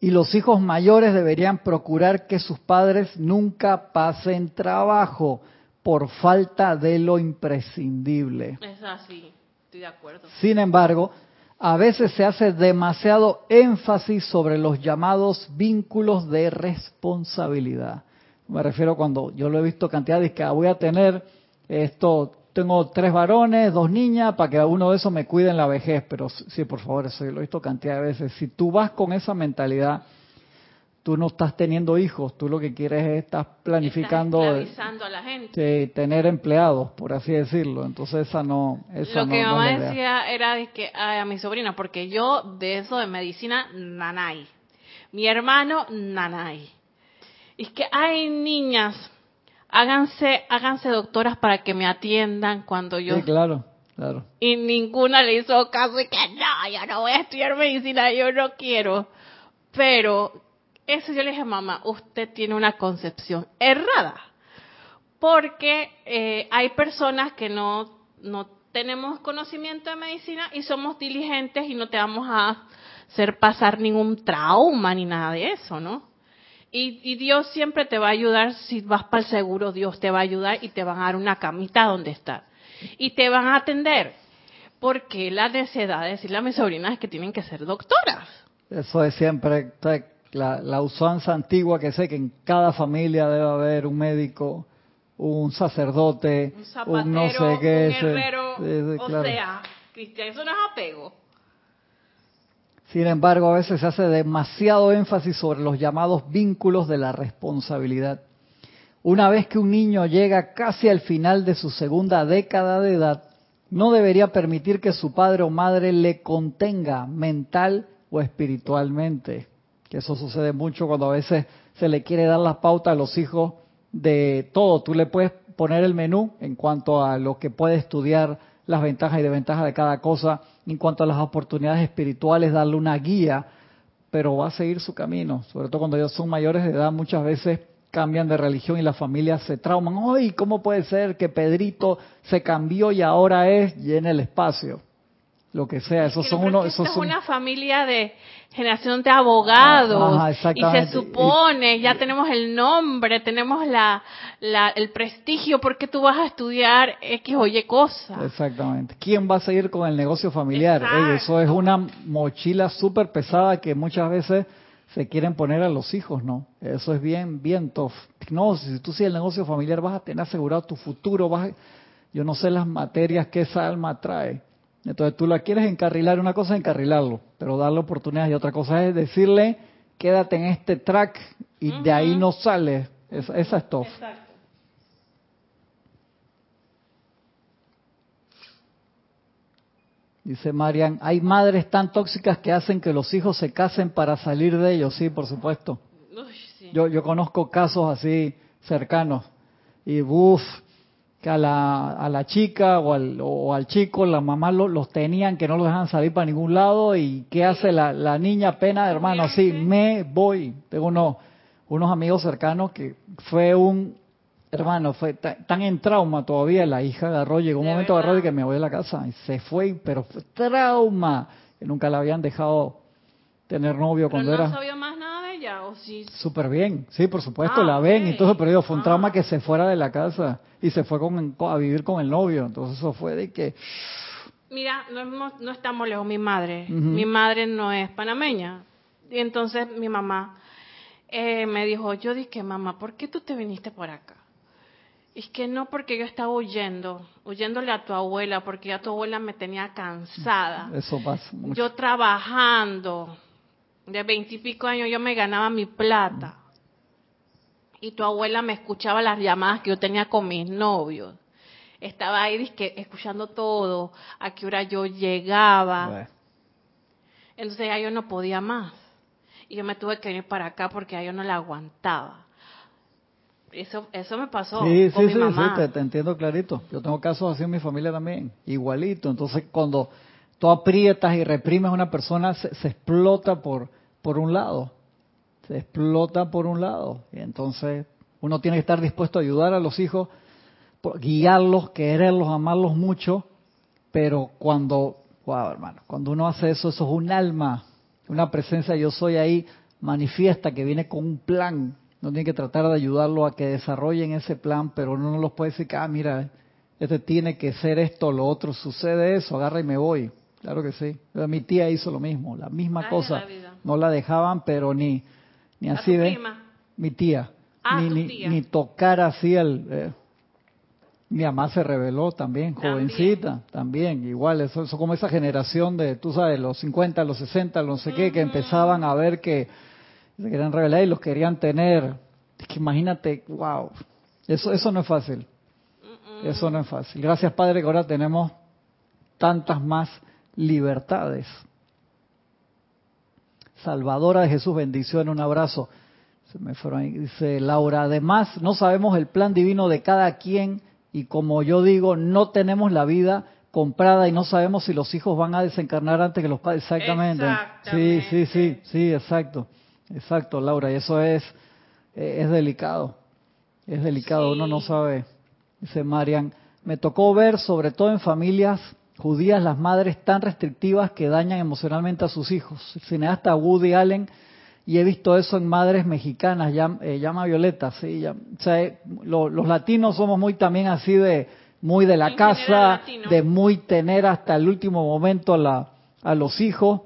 Speaker 1: Y los hijos mayores deberían procurar que sus padres nunca pasen trabajo por falta de lo imprescindible.
Speaker 2: Es así, estoy de acuerdo.
Speaker 1: Sin embargo, a veces se hace demasiado énfasis sobre los llamados vínculos de responsabilidad. Me refiero cuando yo lo he visto cantidad de que ah, voy a tener esto, tengo tres varones, dos niñas, para que uno de esos me cuide en la vejez, pero sí, por favor, eso lo he visto cantidad de veces. Si tú vas con esa mentalidad, tú no estás teniendo hijos, tú lo que quieres es estás planificando
Speaker 2: estás a la gente.
Speaker 1: tener empleados, por así decirlo. Entonces esa no esa
Speaker 2: Lo que mi mamá decía era de que a mi sobrina, porque yo de eso de medicina nanay. Mi hermano nanay. Y es que hay niñas, háganse háganse doctoras para que me atiendan cuando yo
Speaker 1: Sí, claro. Claro.
Speaker 2: Y ninguna le hizo caso y que no, yo no voy a estudiar medicina, yo no quiero. Pero eso yo le dije, mamá, usted tiene una concepción errada. Porque eh, hay personas que no, no tenemos conocimiento de medicina y somos diligentes y no te vamos a hacer pasar ningún trauma ni nada de eso, ¿no? Y, Dios siempre te va a ayudar, si vas para el seguro, Dios te va a ayudar y te van a dar una camita donde estar. Y te van a atender. Porque la necesidad de decirle a mis sobrinas es que tienen que ser doctoras.
Speaker 1: Eso es siempre, la, la usanza antigua que sé que en cada familia debe haber un médico, un sacerdote,
Speaker 2: un, zapatero,
Speaker 1: no sé qué.
Speaker 2: Un herrero, o sea, Cristian, eso no es apego.
Speaker 1: Sin embargo, a veces se hace demasiado énfasis sobre los llamados vínculos de la responsabilidad. Una vez que un niño llega casi al final de su segunda década de edad, no debería permitir que su padre o madre le contenga mental o espiritualmente que eso sucede mucho cuando a veces se le quiere dar la pauta a los hijos de todo. Tú le puedes poner el menú en cuanto a lo que puede estudiar, las ventajas y desventajas de cada cosa, en cuanto a las oportunidades espirituales, darle una guía, pero va a seguir su camino, sobre todo cuando ellos son mayores de edad, muchas veces cambian de religión y las familias se trauman. ¡Ay, cómo puede ser que Pedrito se cambió y ahora es llena el espacio! Lo que sea, esos son unos... Esos
Speaker 2: son... una familia de generación de abogados y se supone, ya tenemos el nombre, tenemos la, el prestigio, porque tú vas a estudiar X o Y cosas?
Speaker 1: Exactamente. ¿Quién va a seguir con el negocio familiar? eso es una mochila súper pesada que muchas veces se quieren poner a los hijos, ¿no? Eso es bien, bien tough. No, si tú sigues el negocio familiar vas a tener asegurado tu futuro, vas yo no sé las materias que esa alma trae entonces tú la quieres encarrilar, una cosa es encarrilarlo, pero darle oportunidades y otra cosa es decirle, quédate en este track y de ahí no sales. Esa, esa es todo. Exacto. Dice Marian, hay madres tan tóxicas que hacen que los hijos se casen para salir de ellos. Sí, por supuesto. Yo, yo conozco casos así cercanos. Y uff, que a la, a la chica o al, o al chico, la mamá los tenían que no los dejan salir para ningún lado y ¿qué hace la, la niña pena, hermano? Sí, me voy. Tengo unos, unos amigos cercanos que fue un, hermano, fue tan en trauma todavía, la hija agarró, llegó un momento agarró y que me voy a la casa y se fue, pero fue trauma, que nunca la habían dejado tener novio cuando
Speaker 2: no
Speaker 1: era...
Speaker 2: o sí?
Speaker 1: Súper bien, sí, por supuesto, ah, la ven y todo, pero fue un trauma ah. que se fuera de la casa y se fue con, a vivir con el novio. Entonces eso fue de que...
Speaker 2: Mira, no, no estamos lejos, mi madre. Mi madre no es panameña. Y entonces mi mamá eh, me dijo, yo dije, mamá, ¿por qué tú te viniste por acá? Es que no porque yo estaba huyendo, huyéndole a tu abuela, porque ya tu abuela me tenía cansada.
Speaker 1: Eso pasa.
Speaker 2: Yo trabajando, de veintipico años yo me ganaba mi plata y tu abuela me escuchaba las llamadas que yo tenía con mis novios. Estaba ahí escuchando todo, a qué hora yo llegaba. Entonces ya yo no podía más. Y yo me tuve que venir para acá porque ya yo no la aguantaba. Eso, eso me pasó con mi mamá.
Speaker 1: Sí, te, te, entiendo clarito. Yo tengo casos así en mi familia también, igualito. Entonces cuando tú aprietas y reprimes a una persona, se, se explota por, por un lado se explota por un lado. Y entonces uno tiene que estar dispuesto a ayudar a los hijos, guiarlos, quererlos, amarlos mucho, pero cuando, wow, hermano, cuando uno hace eso, eso es un alma, una presencia, yo soy ahí, manifiesta que viene con un plan. Uno tiene que tratar de ayudarlo a que desarrollen ese plan, pero uno no los puede decir ah, mira, este tiene que ser esto, lo otro, sucede eso, agarra y me voy. Claro que sí. Mi tía hizo lo mismo, la misma cosa. no la dejaban, pero ni ni así ve mi tía,
Speaker 2: ah,
Speaker 1: ni, ni, tocar así el... Eh, mi mamá se reveló también, jovencita, también, igual, eso, eso como esa generación de, tú sabes, los 50, los 60, los no sé qué, que empezaban a ver que, Se querían revelar y los querían tener. Es que imagínate, wow. Eso, eso no es fácil. Eso no es fácil. Gracias, Padre, que ahora tenemos tantas más libertades. Salvadora de Jesús, bendición, un abrazo. Se me fueron ahí, dice Laura. Además, no sabemos el plan divino de cada quien y como yo digo, no tenemos la vida comprada y no sabemos si los hijos van a desencarnar antes que los padres. Exactamente. Sí, sí, sí, sí, exacto. Exacto, Laura. Y eso es, eh, es delicado. Es delicado, uno no sabe. Dice Marian, me tocó ver, sobre todo en familias judías, las madres tan restrictivas que dañan emocionalmente a sus hijos. El cineasta Woody Allen y he visto eso en madres mexicanas, eh, llama Violeta, sí, o sea, eh, los latinos somos muy también así de muy de la casa, de muy tener hasta el último momento a, la, a los hijos.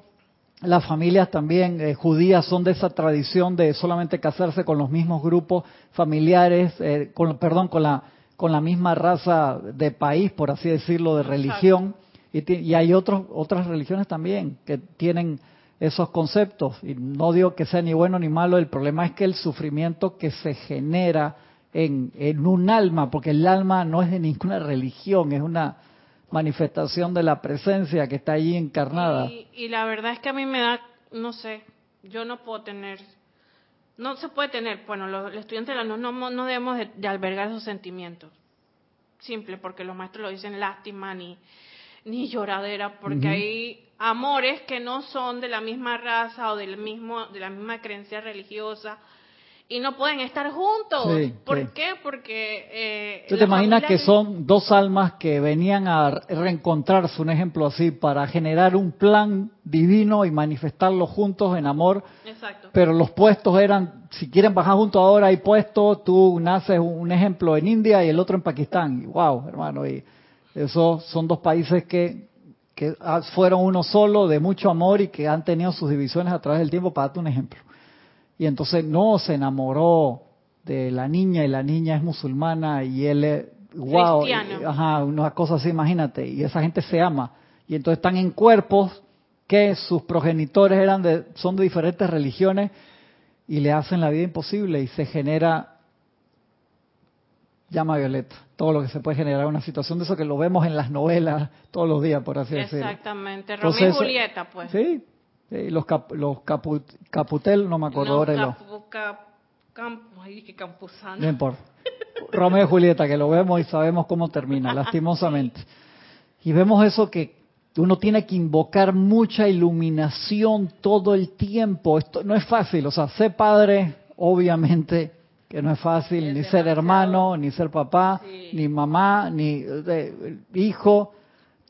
Speaker 1: Las familias también eh, judías son de esa tradición de solamente casarse con los mismos grupos familiares, con, perdón, con la con la misma raza de país, por así decirlo, de religión. Y, y hay otros otras religiones también que tienen esos conceptos. Y no digo que sea ni bueno ni malo, el problema es que el sufrimiento que se genera en, en un alma, porque el alma no es de ninguna religión, es una manifestación de la presencia que está allí encarnada.
Speaker 2: Y, la verdad es que a mí me da, no sé, yo no puedo tener, no se puede tener, bueno, los, estudiantes no, no, no debemos de, albergar esos sentimientos. Simple, porque los maestros lo dicen lástima ni, ni lloradera, porque hay amores que no son de la misma raza o del mismo, de la misma creencia religiosa y no pueden estar juntos. ¿Por qué? Porque...
Speaker 1: Eh, ¿Tú te imaginas que son dos almas que venían a reencontrarse, un ejemplo así, para generar un plan divino y manifestarlo juntos en amor? Exacto. Pero los puestos eran, si quieren bajar juntos ahora hay puestos, tú naces un ejemplo en India y el otro en Pakistán. Y, wow, hermano, y esos son dos países que que fueron uno solo, de mucho amor y que han tenido sus divisiones a través del tiempo, para darte un ejemplo. Y entonces no se enamoró de la niña y la niña es musulmana y él es, wow, ajá, una cosa así, imagínate, y esa gente se ama. Y entonces están en cuerpos que sus progenitores eran de, son de diferentes religiones y le hacen la vida imposible y se genera llama violeta. Todo lo que se puede generar una situación de eso que lo vemos en las novelas todos los días, por así decirlo.
Speaker 2: Exactamente. Romeo y Julieta, pues.
Speaker 1: Sí. Los los Caputel, no me acuerdo ahora. Ay. No importa. Romeo y Julieta, que lo vemos y sabemos cómo termina, lastimosamente. Y vemos eso que uno tiene que invocar mucha iluminación todo el tiempo. Esto no es fácil, o sea, ser padre, obviamente, que no es fácil ni ser hermano, ni ser papá, ni mamá, ni hijo.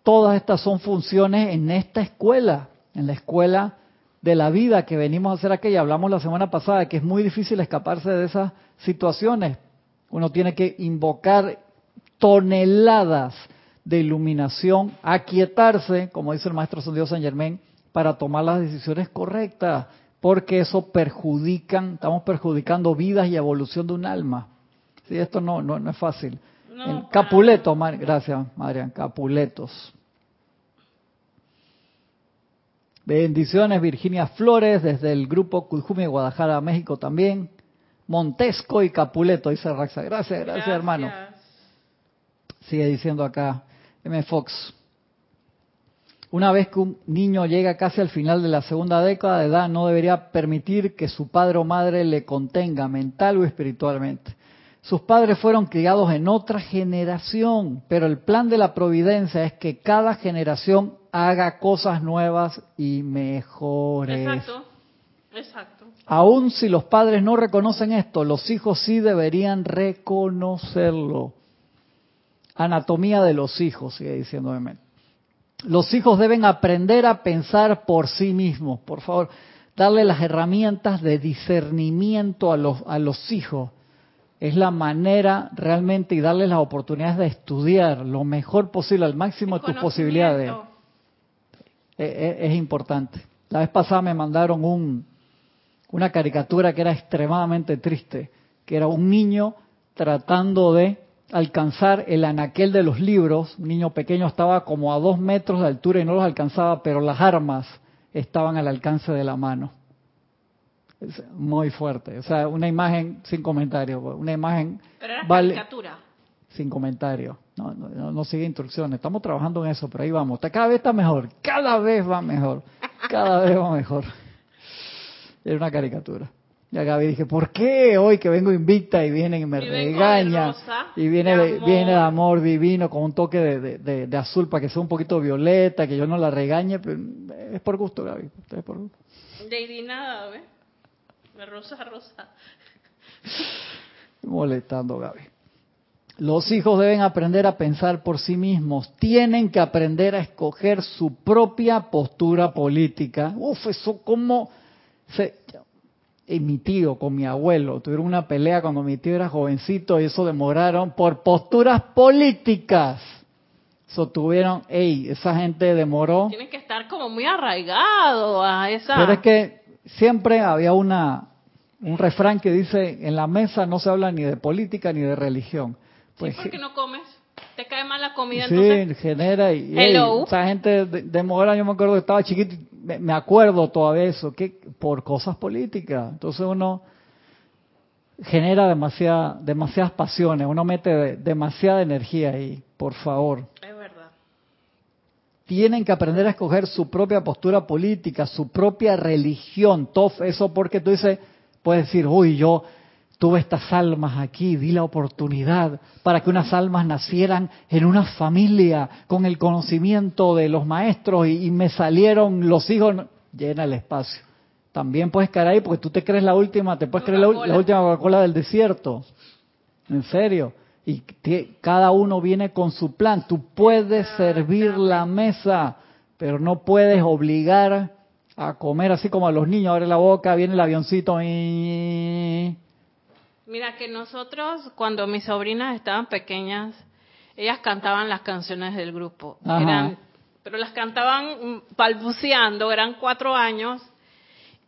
Speaker 1: Todas estas son funciones en esta escuela, en la escuela de la vida que venimos a hacer aquella. Hablamos la semana pasada que es muy difícil escaparse de esas situaciones. Uno tiene que invocar toneladas de iluminación, aquietarse, como dice el maestro San Dios San Germain, para tomar las decisiones correctas porque eso perjudican, estamos perjudicando vidas y evolución de un alma. Sí, esto no, no, no es fácil. No, Capuleto, gracias Marian, Capuletos. Bendiciones, Virginia Flores, desde el grupo Cujumi Guadalajara, México también. Montesco y Capuleto, dice Raxa. Gracias, gracias, gracias. hermano. Sigue diciendo acá, M. Fox. Una vez que un niño llega casi al final de la segunda década de edad, no debería permitir que su padre o madre le contenga mental o espiritualmente. Sus padres fueron criados en otra generación, pero el plan de la providencia es que cada generación haga cosas nuevas y mejores. Exacto, exacto. Aún si los padres no reconocen esto, los hijos sí deberían reconocerlo. Anatomía de los hijos, sigue diciendo. Los hijos deben aprender a pensar por sí mismos. Por favor, darle las herramientas de discernimiento a los, a los hijos. Es la manera realmente y darles las oportunidades de estudiar lo mejor posible, al máximo de tus posibilidades. Es, e, es, importante. La vez pasada me mandaron un, una caricatura que era extremadamente triste, que era un niño tratando de alcanzar el anaquel de los libros. Un niño pequeño estaba como a dos metros de altura y no los alcanzaba, pero las armas estaban al alcance de la mano. Es muy fuerte. O sea, una imagen sin comentario. Una imagen.
Speaker 2: Pero era caricatura.
Speaker 1: Sin comentario. No, no, no, sigue instrucciones. Estamos trabajando en eso, pero ahí vamos. Cada vez está mejor. Cada vez va mejor. Cada vez va mejor. Era una caricatura. Y a Gaby dije, ¿por qué hoy que vengo invicta y vienen y me regañan? Y viene de, viene de amor divino con un toque de, de, de, azul para que sea un poquito violeta, que yo no la regañe. Pero es por gusto, Gaby. Es por gusto.
Speaker 2: De nada, ¿ves? Rosa rosa.
Speaker 1: Molestando, Gaby. Los hijos deben aprender a pensar por sí mismos, tienen que aprender a escoger su propia postura política. Uf, eso como se, y mi tío con mi abuelo tuvieron una pelea cuando mi tío era jovencito y eso demoraron por posturas políticas. Eso tuvieron, ey, esa gente demoró.
Speaker 2: Tienen que estar como muy arraigado a esa.
Speaker 1: Pero es que siempre había una un refrán que dice en la mesa no se habla ni de política ni de religión.
Speaker 2: Pues, sí, porque no comes. Te cae mal la comida.
Speaker 1: Sí, genera y esa gente demora. Yo me acuerdo que estaba chiquito me, acuerdo todavía eso, que por cosas políticas. Entonces uno genera demasiada, demasiadas pasiones, uno mete demasiada energía ahí, por favor. Tienen que aprender a escoger su propia postura política, su propia religión. Todo eso porque tú dices, puedes decir, uy, yo tuve estas almas aquí, di la oportunidad para que unas almas nacieran en una familia con el conocimiento de los maestros y, me salieron los hijos, llena el espacio. También puedes caer ahí porque tú te crees la última, te puedes creer la, última Coca-Cola del desierto. En serio. Y cada uno viene con su plan. Tú puedes servir la mesa, pero no puedes obligar a comer así como a los niños. Abre la boca, viene el avioncito y
Speaker 2: Mira que nosotros, cuando mis sobrinas estaban pequeñas, ellas cantaban las canciones del grupo. Eran, pero las cantaban balbuceando, eran cuatro años.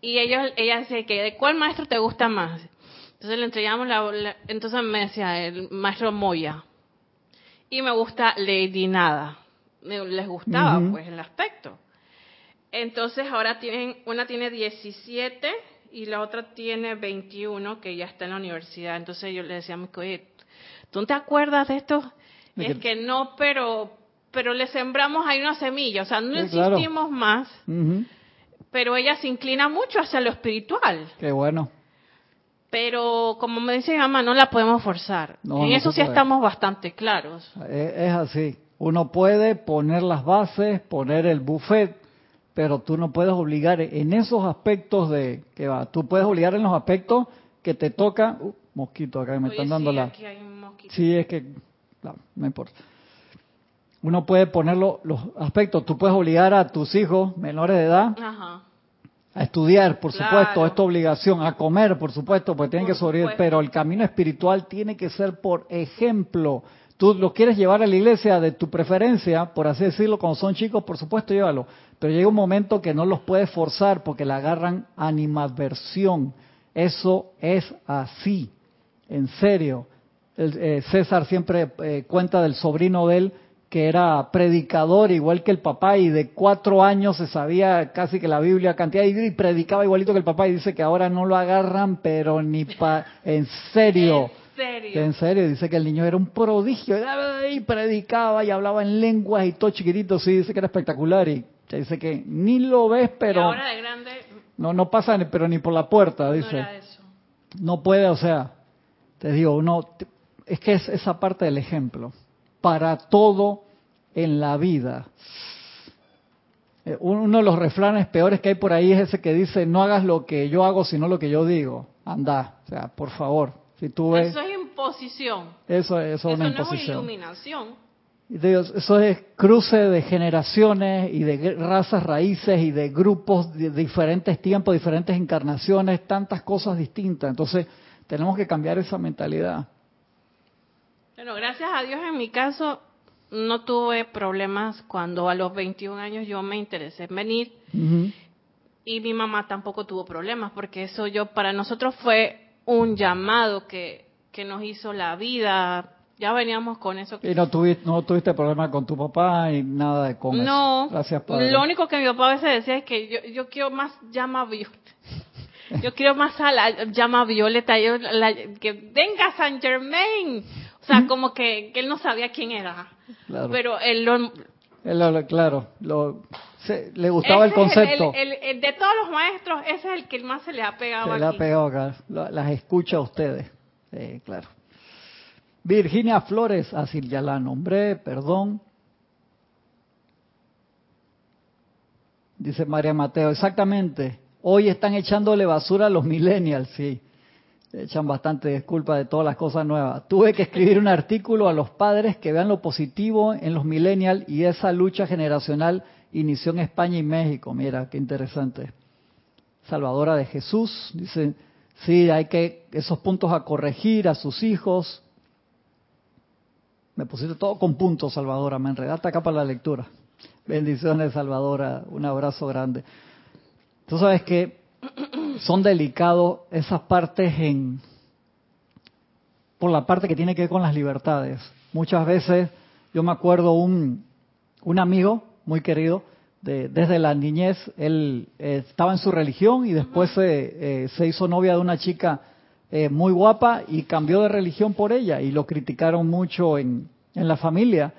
Speaker 2: Y ellos, ella decía que, ¿de cuál maestro te gusta más? Entonces le entregamos la, entonces me decía el maestro Moya. Y me gusta Lady Nada. Les gustaba, pues, el aspecto. Entonces ahora tienen, una tiene 17 y la otra tiene 21 que ya está en la universidad. Entonces yo le decía a mi oye, ¿tú no te acuerdas de esto? es que... no, pero pero le sembramos ahí una semilla, o sea, no insistimos más, pero ella se inclina mucho hacia lo espiritual.
Speaker 1: Qué bueno.
Speaker 2: Pero como me dice mamá, no la podemos forzar. en eso sí estamos bastante claros.
Speaker 1: es así. Uno puede poner las bases, poner el buffet, pero tú no puedes obligar en esos aspectos de que va, tú puedes obligar en los aspectos que te toca, uh, mosquito acá me están dando la, sí es que no, no importa. Uno puede poner los aspectos, tú puedes obligar a tus hijos menores de edad a estudiar, por supuesto, es tu obligación, a comer, por supuesto, porque tienen que sobrevivir, pero el camino espiritual tiene que ser por ejemplo. Tú lo quieres llevar a la iglesia de tu preferencia, por así decirlo, cuando son chicos, por supuesto, llévalo pero llega un momento que no los puedes forzar porque le agarran animadversión. Eso es así, en serio. Eh, César siempre eh, cuenta del sobrino de él que era predicador igual que el papá y de cuatro años se sabía casi que la Biblia cantidad y predicaba igualito que el papá y dice que ahora no lo agarran pero ni pa en serio.
Speaker 2: ¿En serio?
Speaker 1: En serio, dice que el niño era un prodigio y predicaba y hablaba en lenguas y todo chiquitito, sí, dice que era espectacular y dice que ni lo ves, pero...
Speaker 2: ahora de grande...
Speaker 1: No, no pasa, pero ni por la puerta, dice. No, puede, o sea, te digo, uno, es que es esa parte del ejemplo. Para todo en la vida. Eh, uno de los refranes peores que hay por ahí es ese que dice, no hagas lo que yo hago, sino lo que yo digo. Anda, o sea, por favor. Si tú ves,
Speaker 2: eso es imposición.
Speaker 1: Eso, eso, es una
Speaker 2: imposición. es iluminación.
Speaker 1: Dios, eso es cruce de generaciones y de razas raíces y de grupos de diferentes tiempos, diferentes encarnaciones, tantas cosas distintas. Entonces, tenemos que cambiar esa mentalidad.
Speaker 2: Bueno, gracias a Dios en mi caso no tuve problemas cuando a los 21 años yo me interesé en venir y mi mamá tampoco tuvo problemas porque eso yo para nosotros fue un llamado que, que nos hizo la vida ya veníamos con eso.
Speaker 1: ¿Y no tuviste, no tuviste problema con tu papá y nada de comer?
Speaker 2: No.
Speaker 1: Gracias,
Speaker 2: Lo único que mi papá a veces decía es que yo, yo quiero más llama yo quiero más a la llama violeta, yo, que venga San Germain. O sea, como que, él no sabía quién era. Pero él lo...
Speaker 1: Él, claro, lo, le gustaba el concepto.
Speaker 2: de todos los maestros, ese es el que más se le ha pegado
Speaker 1: se le ha pegado acá. Las escucha a ustedes. claro. Virginia Flores, así ya la nombré, perdón. Dice María Mateo, exactamente. Hoy están echándole basura a los millennials, sí. Echan bastante disculpa de todas las cosas nuevas. Tuve que escribir un artículo a los padres que vean lo positivo en los millennials y esa lucha generacional inició en España y México. Mira, qué interesante. Salvadora de Jesús, dice, sí, hay que esos puntos a corregir a sus hijos. Me pusiste todo con puntos, Salvadora, me enredaste acá para la lectura. Bendiciones, Salvadora, un abrazo grande. Tú sabes que son delicados esas partes en por la parte que tiene que ver con las libertades. Muchas veces, yo me acuerdo un, un amigo muy querido, de, desde la niñez, él eh, estaba en su religión y después se, eh, se hizo novia de una chica eh, muy guapa y cambió de religión por ella y lo criticaron mucho en, en la familia.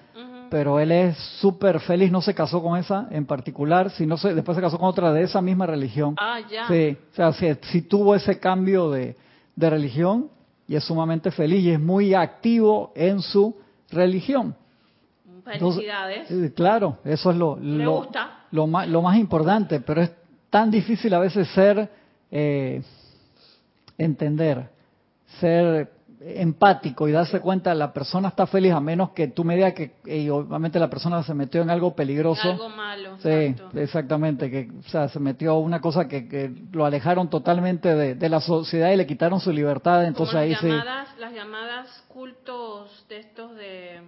Speaker 1: Pero él es súper feliz, no se casó con esa en particular, sino se, después se casó con otra de esa misma religión.
Speaker 2: Ah, ya.
Speaker 1: Sí, o sea, si, tuvo ese cambio de, de religión y es sumamente feliz y es muy activo en su religión.
Speaker 2: Felicidades.
Speaker 1: Eh, claro, eso es lo, lo, lo, más, lo más importante, pero es tan difícil a veces ser, eh, entender, ser empático y darse cuenta la persona está feliz a menos que tú me digas que obviamente la persona se metió en algo peligroso.
Speaker 2: algo malo.
Speaker 1: Sí, exactamente, que o sea, se metió una cosa que, que lo alejaron totalmente de, de, la sociedad y le quitaron su libertad, entonces ahí
Speaker 2: sí. Las llamadas cultos de estos de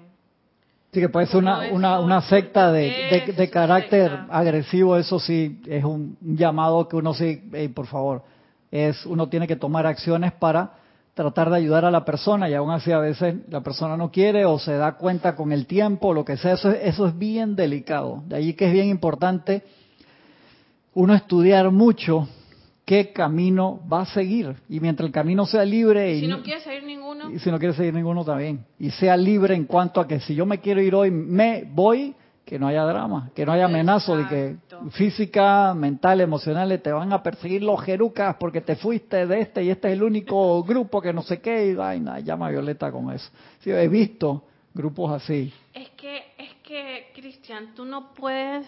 Speaker 1: Sí, que puede ser una, una, una secta de, de, carácter agresivo, eso sí, es un llamado que uno sí, por favor, es uno tiene que tomar acciones para tratar de ayudar a la persona y aún así a veces la persona no quiere o se da cuenta con el tiempo, o lo que sea, eso, eso es bien delicado. De ahí que es bien importante uno estudiar mucho qué camino va a seguir. Y mientras el camino sea libre...
Speaker 2: Y si no quiere seguir ninguno...
Speaker 1: Y si no quiere seguir ninguno también. Y sea libre en cuanto a que si yo me quiero ir hoy, me voy, que no haya drama, que no haya amenazo de que física, mental, emocional, te van a perseguir los jerucas porque te fuiste de este y este es el único grupo que no sé qué, y vaina, llama Violeta con eso. Sí, he visto grupos así.
Speaker 2: Es que, es que, Cristian, tú no puedes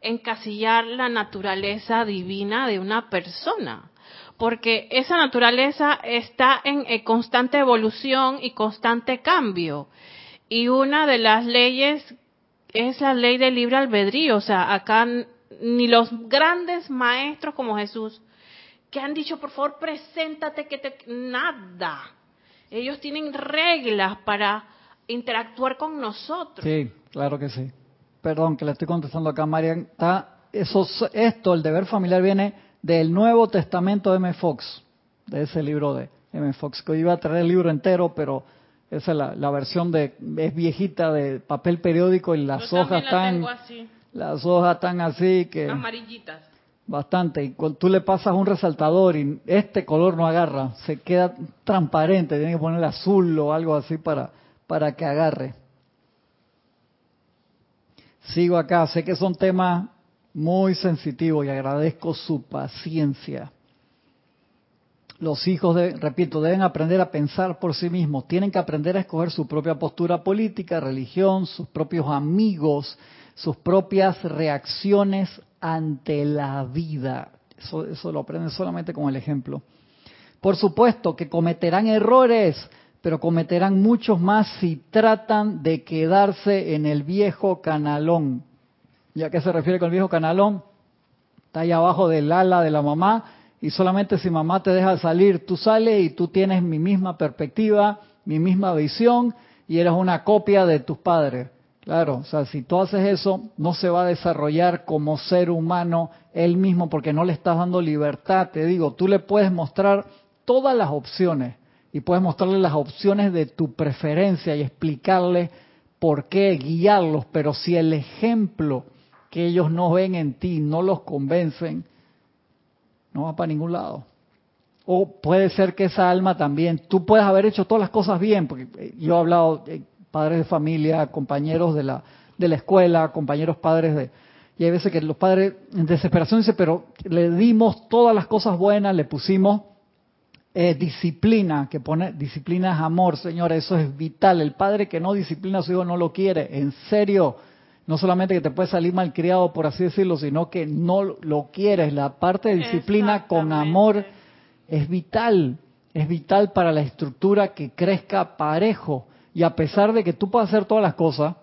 Speaker 2: encasillar la naturaleza divina de una persona, porque esa naturaleza está en constante evolución y constante cambio. Y una de las leyes es la ley del libre albedrío, o sea, acá ni los grandes maestros como Jesús, que han dicho, por favor, preséntate, que te... Nada. Ellos tienen reglas para interactuar con nosotros.
Speaker 1: Sí, claro que sí perdón, que le estoy contestando acá, Marian, está, eso, esto, el deber familiar viene del Nuevo Testamento de M. Fox, de ese libro de M. Fox, que iba a traer el libro entero, pero esa es la, versión de, es viejita de papel periódico y las hojas están, las hojas están así que...
Speaker 2: Amarillitas.
Speaker 1: Bastante, y cuando tú le pasas un resaltador y este color no agarra, se queda transparente, tienes que ponerle azul o algo así para, para que agarre. Sigo acá, sé que son temas muy sensitivos y agradezco su paciencia. Los hijos, de, repito, deben aprender a pensar por sí mismos, tienen que aprender a escoger su propia postura política, religión, sus propios amigos, sus propias reacciones ante la vida. Eso, eso lo aprenden solamente con el ejemplo. Por supuesto que cometerán errores, pero cometerán muchos más si tratan de quedarse en el viejo canalón. ¿Y a qué se refiere con el viejo canalón? Está ahí abajo del ala de la mamá y solamente si mamá te deja salir, tú sales y tú tienes mi misma perspectiva, mi misma visión y eres una copia de tus padres. Claro, o sea, si tú haces eso, no se va a desarrollar como ser humano él mismo porque no le estás dando libertad. Te digo, tú le puedes mostrar todas las opciones, y puedes mostrarle las opciones de tu preferencia y explicarle por qué, guiarlos, pero si el ejemplo que ellos no ven en ti no los convencen, no va para ningún lado. O puede ser que esa alma también, tú puedes haber hecho todas las cosas bien, porque eh, yo he hablado de padres de familia, compañeros de la, de la escuela, compañeros padres de... Y hay veces que los padres en desesperación dicen, pero le dimos todas las cosas buenas, le pusimos eh, disciplina, que pone disciplina es amor, señores, eso es vital. El padre que no disciplina a su hijo no lo quiere, en serio. No solamente que te puede salir mal criado, por así decirlo, sino que no lo quieres. La parte de disciplina con amor es vital, es vital para la estructura que crezca parejo. Y a pesar de que tú puedas hacer todas las cosas,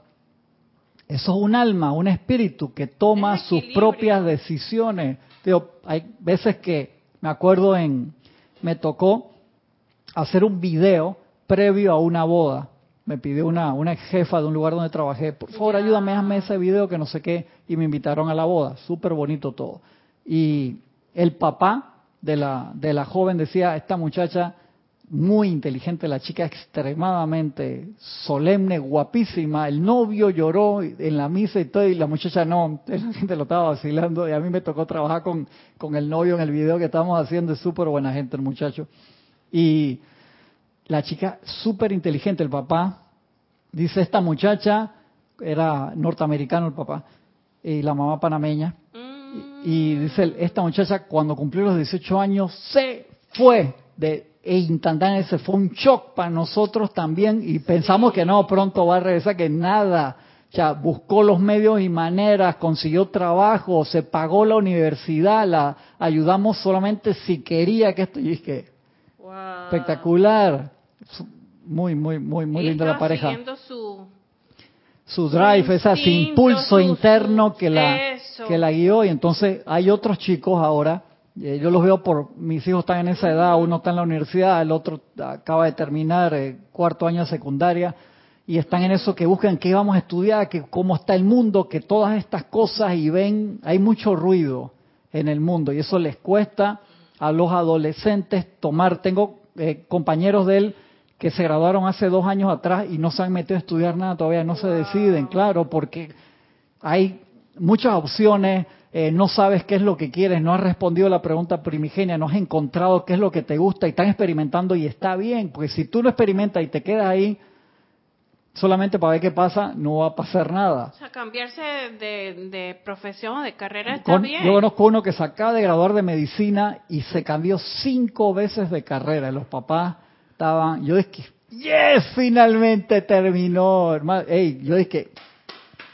Speaker 1: eso es un alma, un espíritu que toma sus propias decisiones. hay veces que me acuerdo en, me tocó hacer un video previo a una boda. Me pidió una, una jefa de un lugar donde trabajé, por favor ayúdame, hazme ese video que no sé qué, y me invitaron a la boda, súper bonito todo. Y el papá de la, de la joven decía, esta muchacha muy inteligente, la chica extremadamente solemne, guapísima, el novio lloró en la misa y todo, y la muchacha no, la gente lo estaba vacilando, y a mí me tocó trabajar con, con el novio en el video que estábamos haciendo, es súper buena gente el muchacho. Y la chica súper inteligente, el papá, dice esta muchacha, era norteamericano el papá, y la mamá panameña, y, y dice, esta muchacha cuando cumplió los 18 años se fue de e instantáneo ese fue un shock para nosotros también y pensamos que no, pronto va a regresar, que nada. Ya buscó los medios y maneras, consiguió trabajo, se pagó la universidad, la ayudamos solamente si quería que esto. Y es que espectacular, muy, muy, muy, muy linda la pareja.
Speaker 2: Su,
Speaker 1: su drive, ese impulso interno que la, que la guió. Y entonces hay otros chicos ahora eh, yo los veo por, mis hijos están en esa edad, uno está en la universidad, el otro acaba de terminar eh, cuarto año de secundaria, y están en eso que buscan qué vamos a estudiar, que cómo está el mundo, que todas estas cosas, y ven, hay mucho ruido en el mundo, y eso les cuesta a los adolescentes tomar, tengo eh, compañeros de él que se graduaron hace dos años atrás y no se han metido a estudiar nada todavía, no se deciden, claro, porque hay muchas opciones, eh, no sabes qué es lo que quieres, no has respondido a la pregunta primigenia, no has encontrado qué es lo que te gusta y están experimentando y está bien, porque si tú no experimentas y te quedas ahí solamente para ver qué pasa, no va a pasar nada.
Speaker 2: O sea, cambiarse de, profesión o de carrera está bien.
Speaker 1: Yo conozco uno que se acaba de graduar de medicina y se cambió cinco veces de carrera. Los papás estaban, yo dije, yes, finalmente terminó, hermano. Hey, yo dije,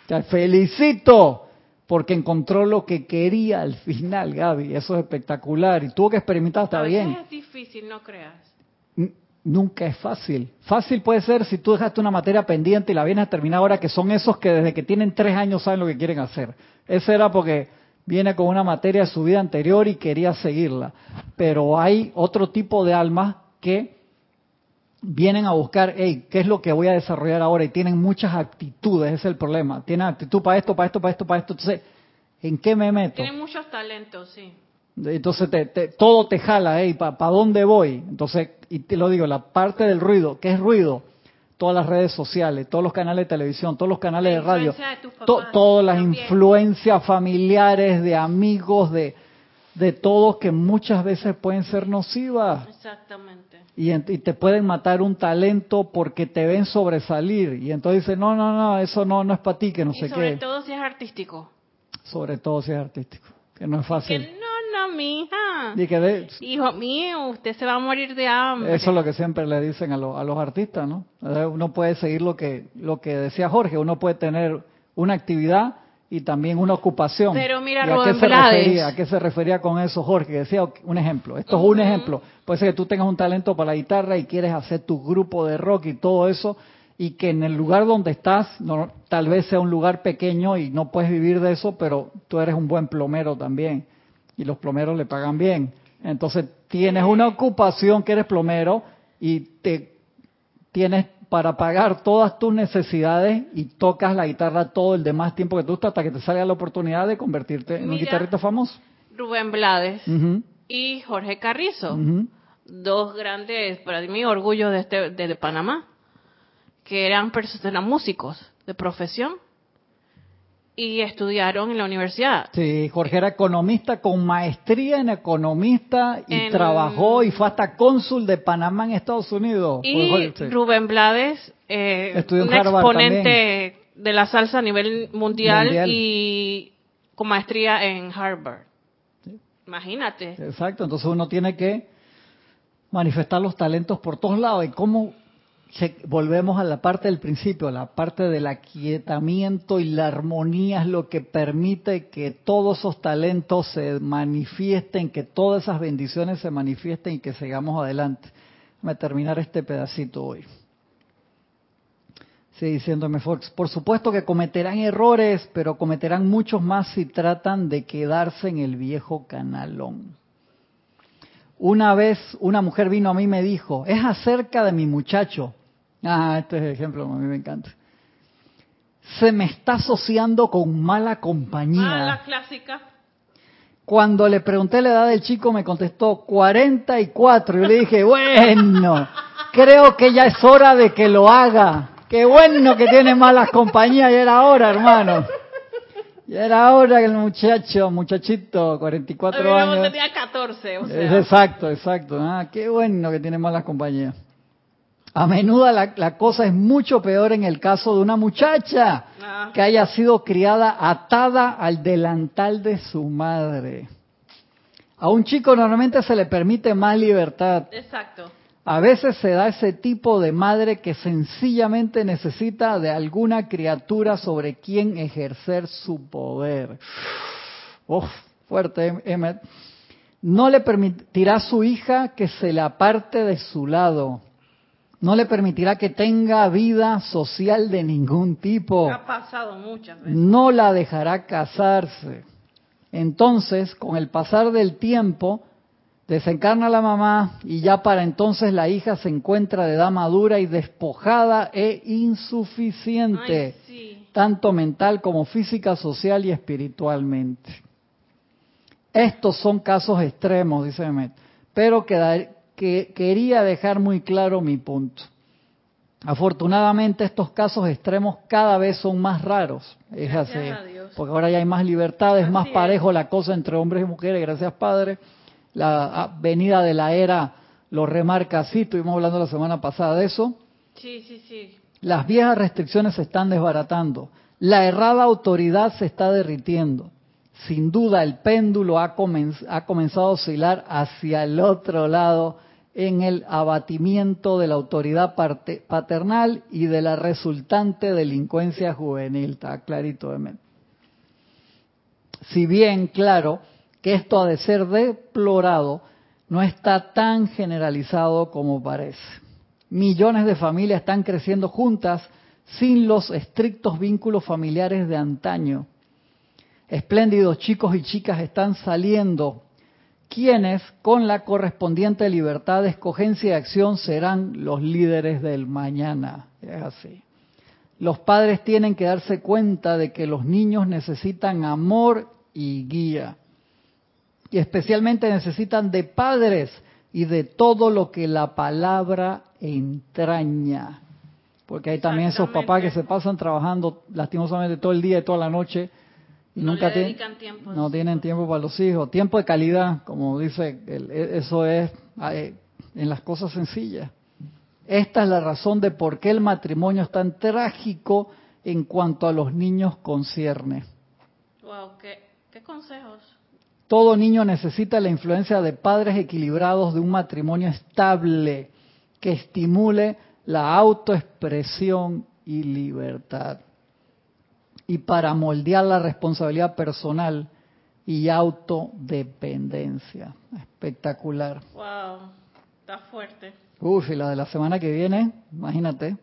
Speaker 1: te felicito porque encontró lo que quería al final, Gaby. Eso es espectacular. Y tuvo que experimentar, está bien.
Speaker 2: es difícil, no creas.
Speaker 1: nunca es fácil. Fácil puede ser si tú dejaste una materia pendiente y la vienes a terminar ahora, que son esos que desde que tienen tres años saben lo que quieren hacer. Ese era porque viene con una materia de su vida anterior y quería seguirla. Pero hay otro tipo de almas que vienen a buscar, hey, ¿qué es lo que voy a desarrollar ahora? Y tienen muchas actitudes, ese es el problema. Tienen actitud para esto, para esto, para esto, para esto. Entonces, ¿en qué me meto?
Speaker 2: Tienen muchos talentos, sí.
Speaker 1: Entonces, todo te jala, hey, ¿para dónde voy? Entonces, y te lo digo, la parte del ruido, ¿qué es ruido? Todas las redes sociales, todos los canales de televisión, todos los canales de radio, todas las influencias familiares, de amigos, de, de todos que muchas veces pueden ser nocivas.
Speaker 2: Exactamente
Speaker 1: y, te pueden matar un talento porque te ven sobresalir y entonces dicen, no, no, no, eso no, no es para ti, que no sé qué.
Speaker 2: Sobre todo si es artístico.
Speaker 1: Sobre todo si es artístico, que no es fácil.
Speaker 2: Que no, no, mija.
Speaker 1: Y que
Speaker 2: Hijo mío, usted se va a morir de hambre.
Speaker 1: Eso es lo que siempre le dicen a, a los artistas, ¿no? Uno puede seguir lo que, lo que decía Jorge, uno puede tener una actividad y también una ocupación.
Speaker 2: Pero mira,
Speaker 1: a
Speaker 2: qué se refería?
Speaker 1: ¿A qué se refería con eso, Jorge? Decía un ejemplo. Esto es un ejemplo. Puede ser que tú tengas un talento para la guitarra y quieres hacer tu grupo de rock y todo eso, y que en el lugar donde estás, no, tal vez sea un lugar pequeño y no puedes vivir de eso, pero tú eres un buen plomero también. Y los plomeros le pagan bien. Entonces tienes una ocupación que eres plomero y te tienes para pagar todas tus necesidades y tocas la guitarra todo el demás tiempo que tú estás hasta que te salga la oportunidad de convertirte en un guitarrista famoso.
Speaker 2: Rubén Blades y Jorge Carrizo, dos grandes, para mí, orgullo de, este, de, Panamá, que eran, eran músicos de profesión y estudiaron en la universidad.
Speaker 1: Sí, Jorge era economista con maestría en economista y trabajó y fue hasta cónsul de Panamá en Estados Unidos.
Speaker 2: Y Rubén Blades, eh, un exponente de la salsa a nivel mundial, y con maestría en Harvard. Imagínate.
Speaker 1: Exacto, entonces uno tiene que manifestar los talentos por todos lados. ¿Y cómo volvemos a la parte del principio, la parte del aquietamiento y la armonía es lo que permite que todos esos talentos se manifiesten, que todas esas bendiciones se manifiesten y que sigamos adelante. Déjame terminar este pedacito hoy. Sigue diciéndome Fox, por supuesto que cometerán errores, pero cometerán muchos más si tratan de quedarse en el viejo canalón. Una vez una mujer vino a mí y me dijo, es acerca de mi muchacho. Ah, este es el ejemplo, a mí me encanta. Se me está asociando con mala compañía.
Speaker 2: Ah, la clásica.
Speaker 1: Cuando le pregunté la edad del chico me contestó 44 y le dije, bueno, creo que ya es hora de que lo haga. Qué bueno que tiene malas compañías, y era hora, hermano. Ya era hora que el muchacho, muchachito, 44 años.
Speaker 2: tenía 14, o sea.
Speaker 1: exacto, exacto. Ah, qué bueno que tiene malas compañías. A menudo la, cosa es mucho peor en el caso de una muchacha ah. que haya sido criada atada al delantal de su madre. A un chico normalmente se le permite más libertad.
Speaker 2: Exacto.
Speaker 1: A veces se da ese tipo de madre que sencillamente necesita de alguna criatura sobre quien ejercer su poder. Uf, fuerte, Emmet. No le permitirá a su hija que se le aparte de su lado. No le permitirá que tenga vida social de ningún tipo.
Speaker 2: Ha pasado muchas veces.
Speaker 1: No la dejará casarse. Entonces, con el pasar del tiempo, Desencarna la mamá y ya para entonces la hija se encuentra de edad madura y despojada e insuficiente, tanto mental como física, social y espiritualmente. Estos son casos extremos, dice pero que, quería dejar muy claro mi punto. Afortunadamente estos casos extremos cada vez son más raros, es así, porque ahora ya hay más libertad, es más parejo la cosa entre hombres y mujeres, gracias Padre la venida de la era lo remarca así, estuvimos hablando la semana pasada de eso.
Speaker 2: Sí, sí, sí.
Speaker 1: Las viejas restricciones se están desbaratando, la errada autoridad se está derritiendo. Sin duda el péndulo ha, ha comenzado a oscilar hacia el otro lado en el abatimiento de la autoridad paternal y de la resultante delincuencia juvenil. Está clarito de mente. Si bien, claro, que esto ha de ser deplorado, no está tan generalizado como parece. Millones de familias están creciendo juntas sin los estrictos vínculos familiares de antaño. Espléndidos chicos y chicas están saliendo, quienes con la correspondiente libertad de escogencia y acción serán los líderes del mañana. Es así. Los padres tienen que darse cuenta de que los niños necesitan amor y guía y especialmente necesitan de padres y de todo lo que la palabra entraña. Porque hay también esos papás que se pasan trabajando lastimosamente todo el día y toda la noche
Speaker 2: no
Speaker 1: nunca no tienen tiempo para los hijos. Tiempo de calidad, como dice, e, eso es en las cosas sencillas. Esta es la razón de por qué el matrimonio es tan trágico en cuanto a los niños concierne.
Speaker 2: Wow, qué, qué consejos.
Speaker 1: Todo niño necesita la influencia de padres equilibrados de un matrimonio estable que estimule la autoexpresión y libertad. Y para moldear la responsabilidad personal y autodependencia. Espectacular.
Speaker 2: Wow, está fuerte.
Speaker 1: Uf, y la de la semana que viene, imagínate,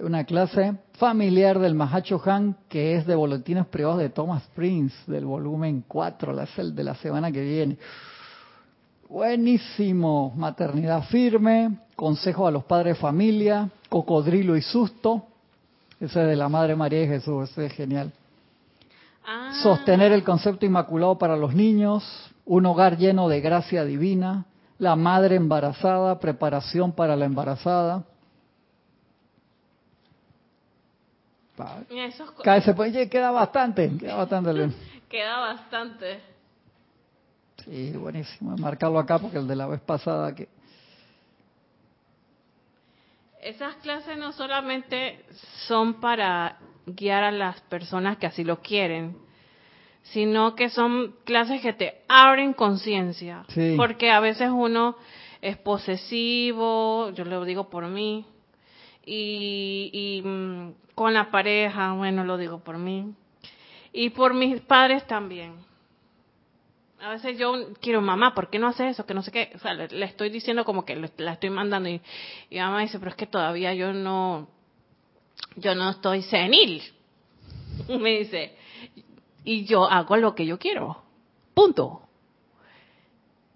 Speaker 1: una clase familiar del Mahacho Han que es de boletines privados de Thomas Prince del volumen 4, la el de la semana que viene. Buenísimo, maternidad firme, consejo a los padres de familia, cocodrilo y susto. Ese es de la Madre María de Jesús, ese es genial.
Speaker 2: Ah.
Speaker 1: Sostener el concepto inmaculado para los niños, un hogar lleno de gracia divina, la madre embarazada, preparación para la embarazada, se puede, queda bastante, queda bastante.
Speaker 2: queda bastante.
Speaker 1: Sí, buenísimo. Marcarlo acá porque el de la vez pasada que...
Speaker 2: Esas clases no solamente son para guiar a las personas que así lo quieren, sino que son clases que te abren conciencia. Porque a veces uno es posesivo, yo lo digo por mí, y, y mm, con la pareja, bueno, lo digo por mí, y por mis padres también. A veces yo quiero, mamá, ¿por qué no hace eso? Que no sé qué. O sea, le, estoy diciendo como que la estoy mandando y, y mamá dice, pero es que todavía yo no, yo no estoy senil. Me dice, y yo hago lo que yo quiero. Punto.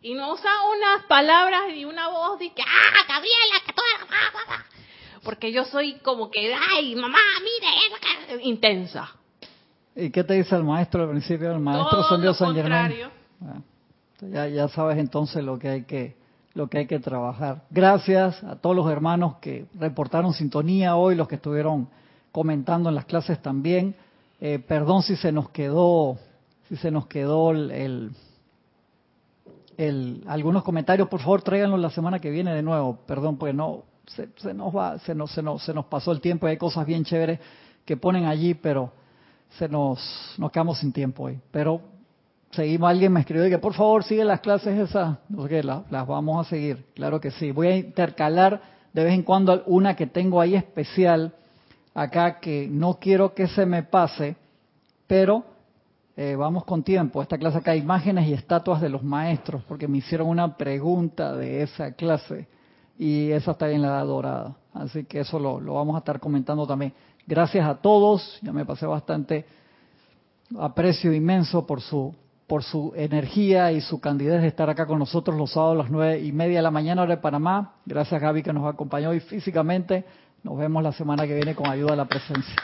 Speaker 2: Y no usa unas palabras y una voz de que, ah, Gabriela, que toda Porque yo soy como que, ay, mamá, mire, intensa.
Speaker 1: ¿Y qué te dice el maestro al principio? El maestro son Dios San Germán. Ah, ya, ya sabes entonces lo que hay que lo que hay que trabajar. Gracias a todos los hermanos que reportaron sintonía hoy, los que estuvieron comentando en las clases también. Eh, perdón si se nos quedó, si se nos quedó el, el, algunos comentarios, por favor tráiganlos la semana que viene de nuevo. Perdón, pues no, se, se, nos va, se nos, se nos, se nos pasó el tiempo. Hay cosas bien chéveres que ponen allí, pero se nos, nos quedamos sin tiempo hoy. Pero seguimos, alguien me escribió que por favor sigue las clases esas, no sé las vamos a seguir, claro que sí. Voy a intercalar de vez en cuando una que tengo ahí especial acá que no quiero que se me pase, pero eh, vamos con tiempo. Esta clase acá, imágenes y estatuas de los maestros, porque me hicieron una pregunta de esa clase y esa está en la dorada. Así que eso lo vamos a estar comentando también. Gracias a todos, ya me pasé bastante aprecio inmenso por su por su energía y su candidez de estar acá con nosotros los sábados a las nueve y media de la mañana hora de Panamá. Gracias Gaby que nos acompañó hoy físicamente. Nos vemos la semana que viene con ayuda de la presencia.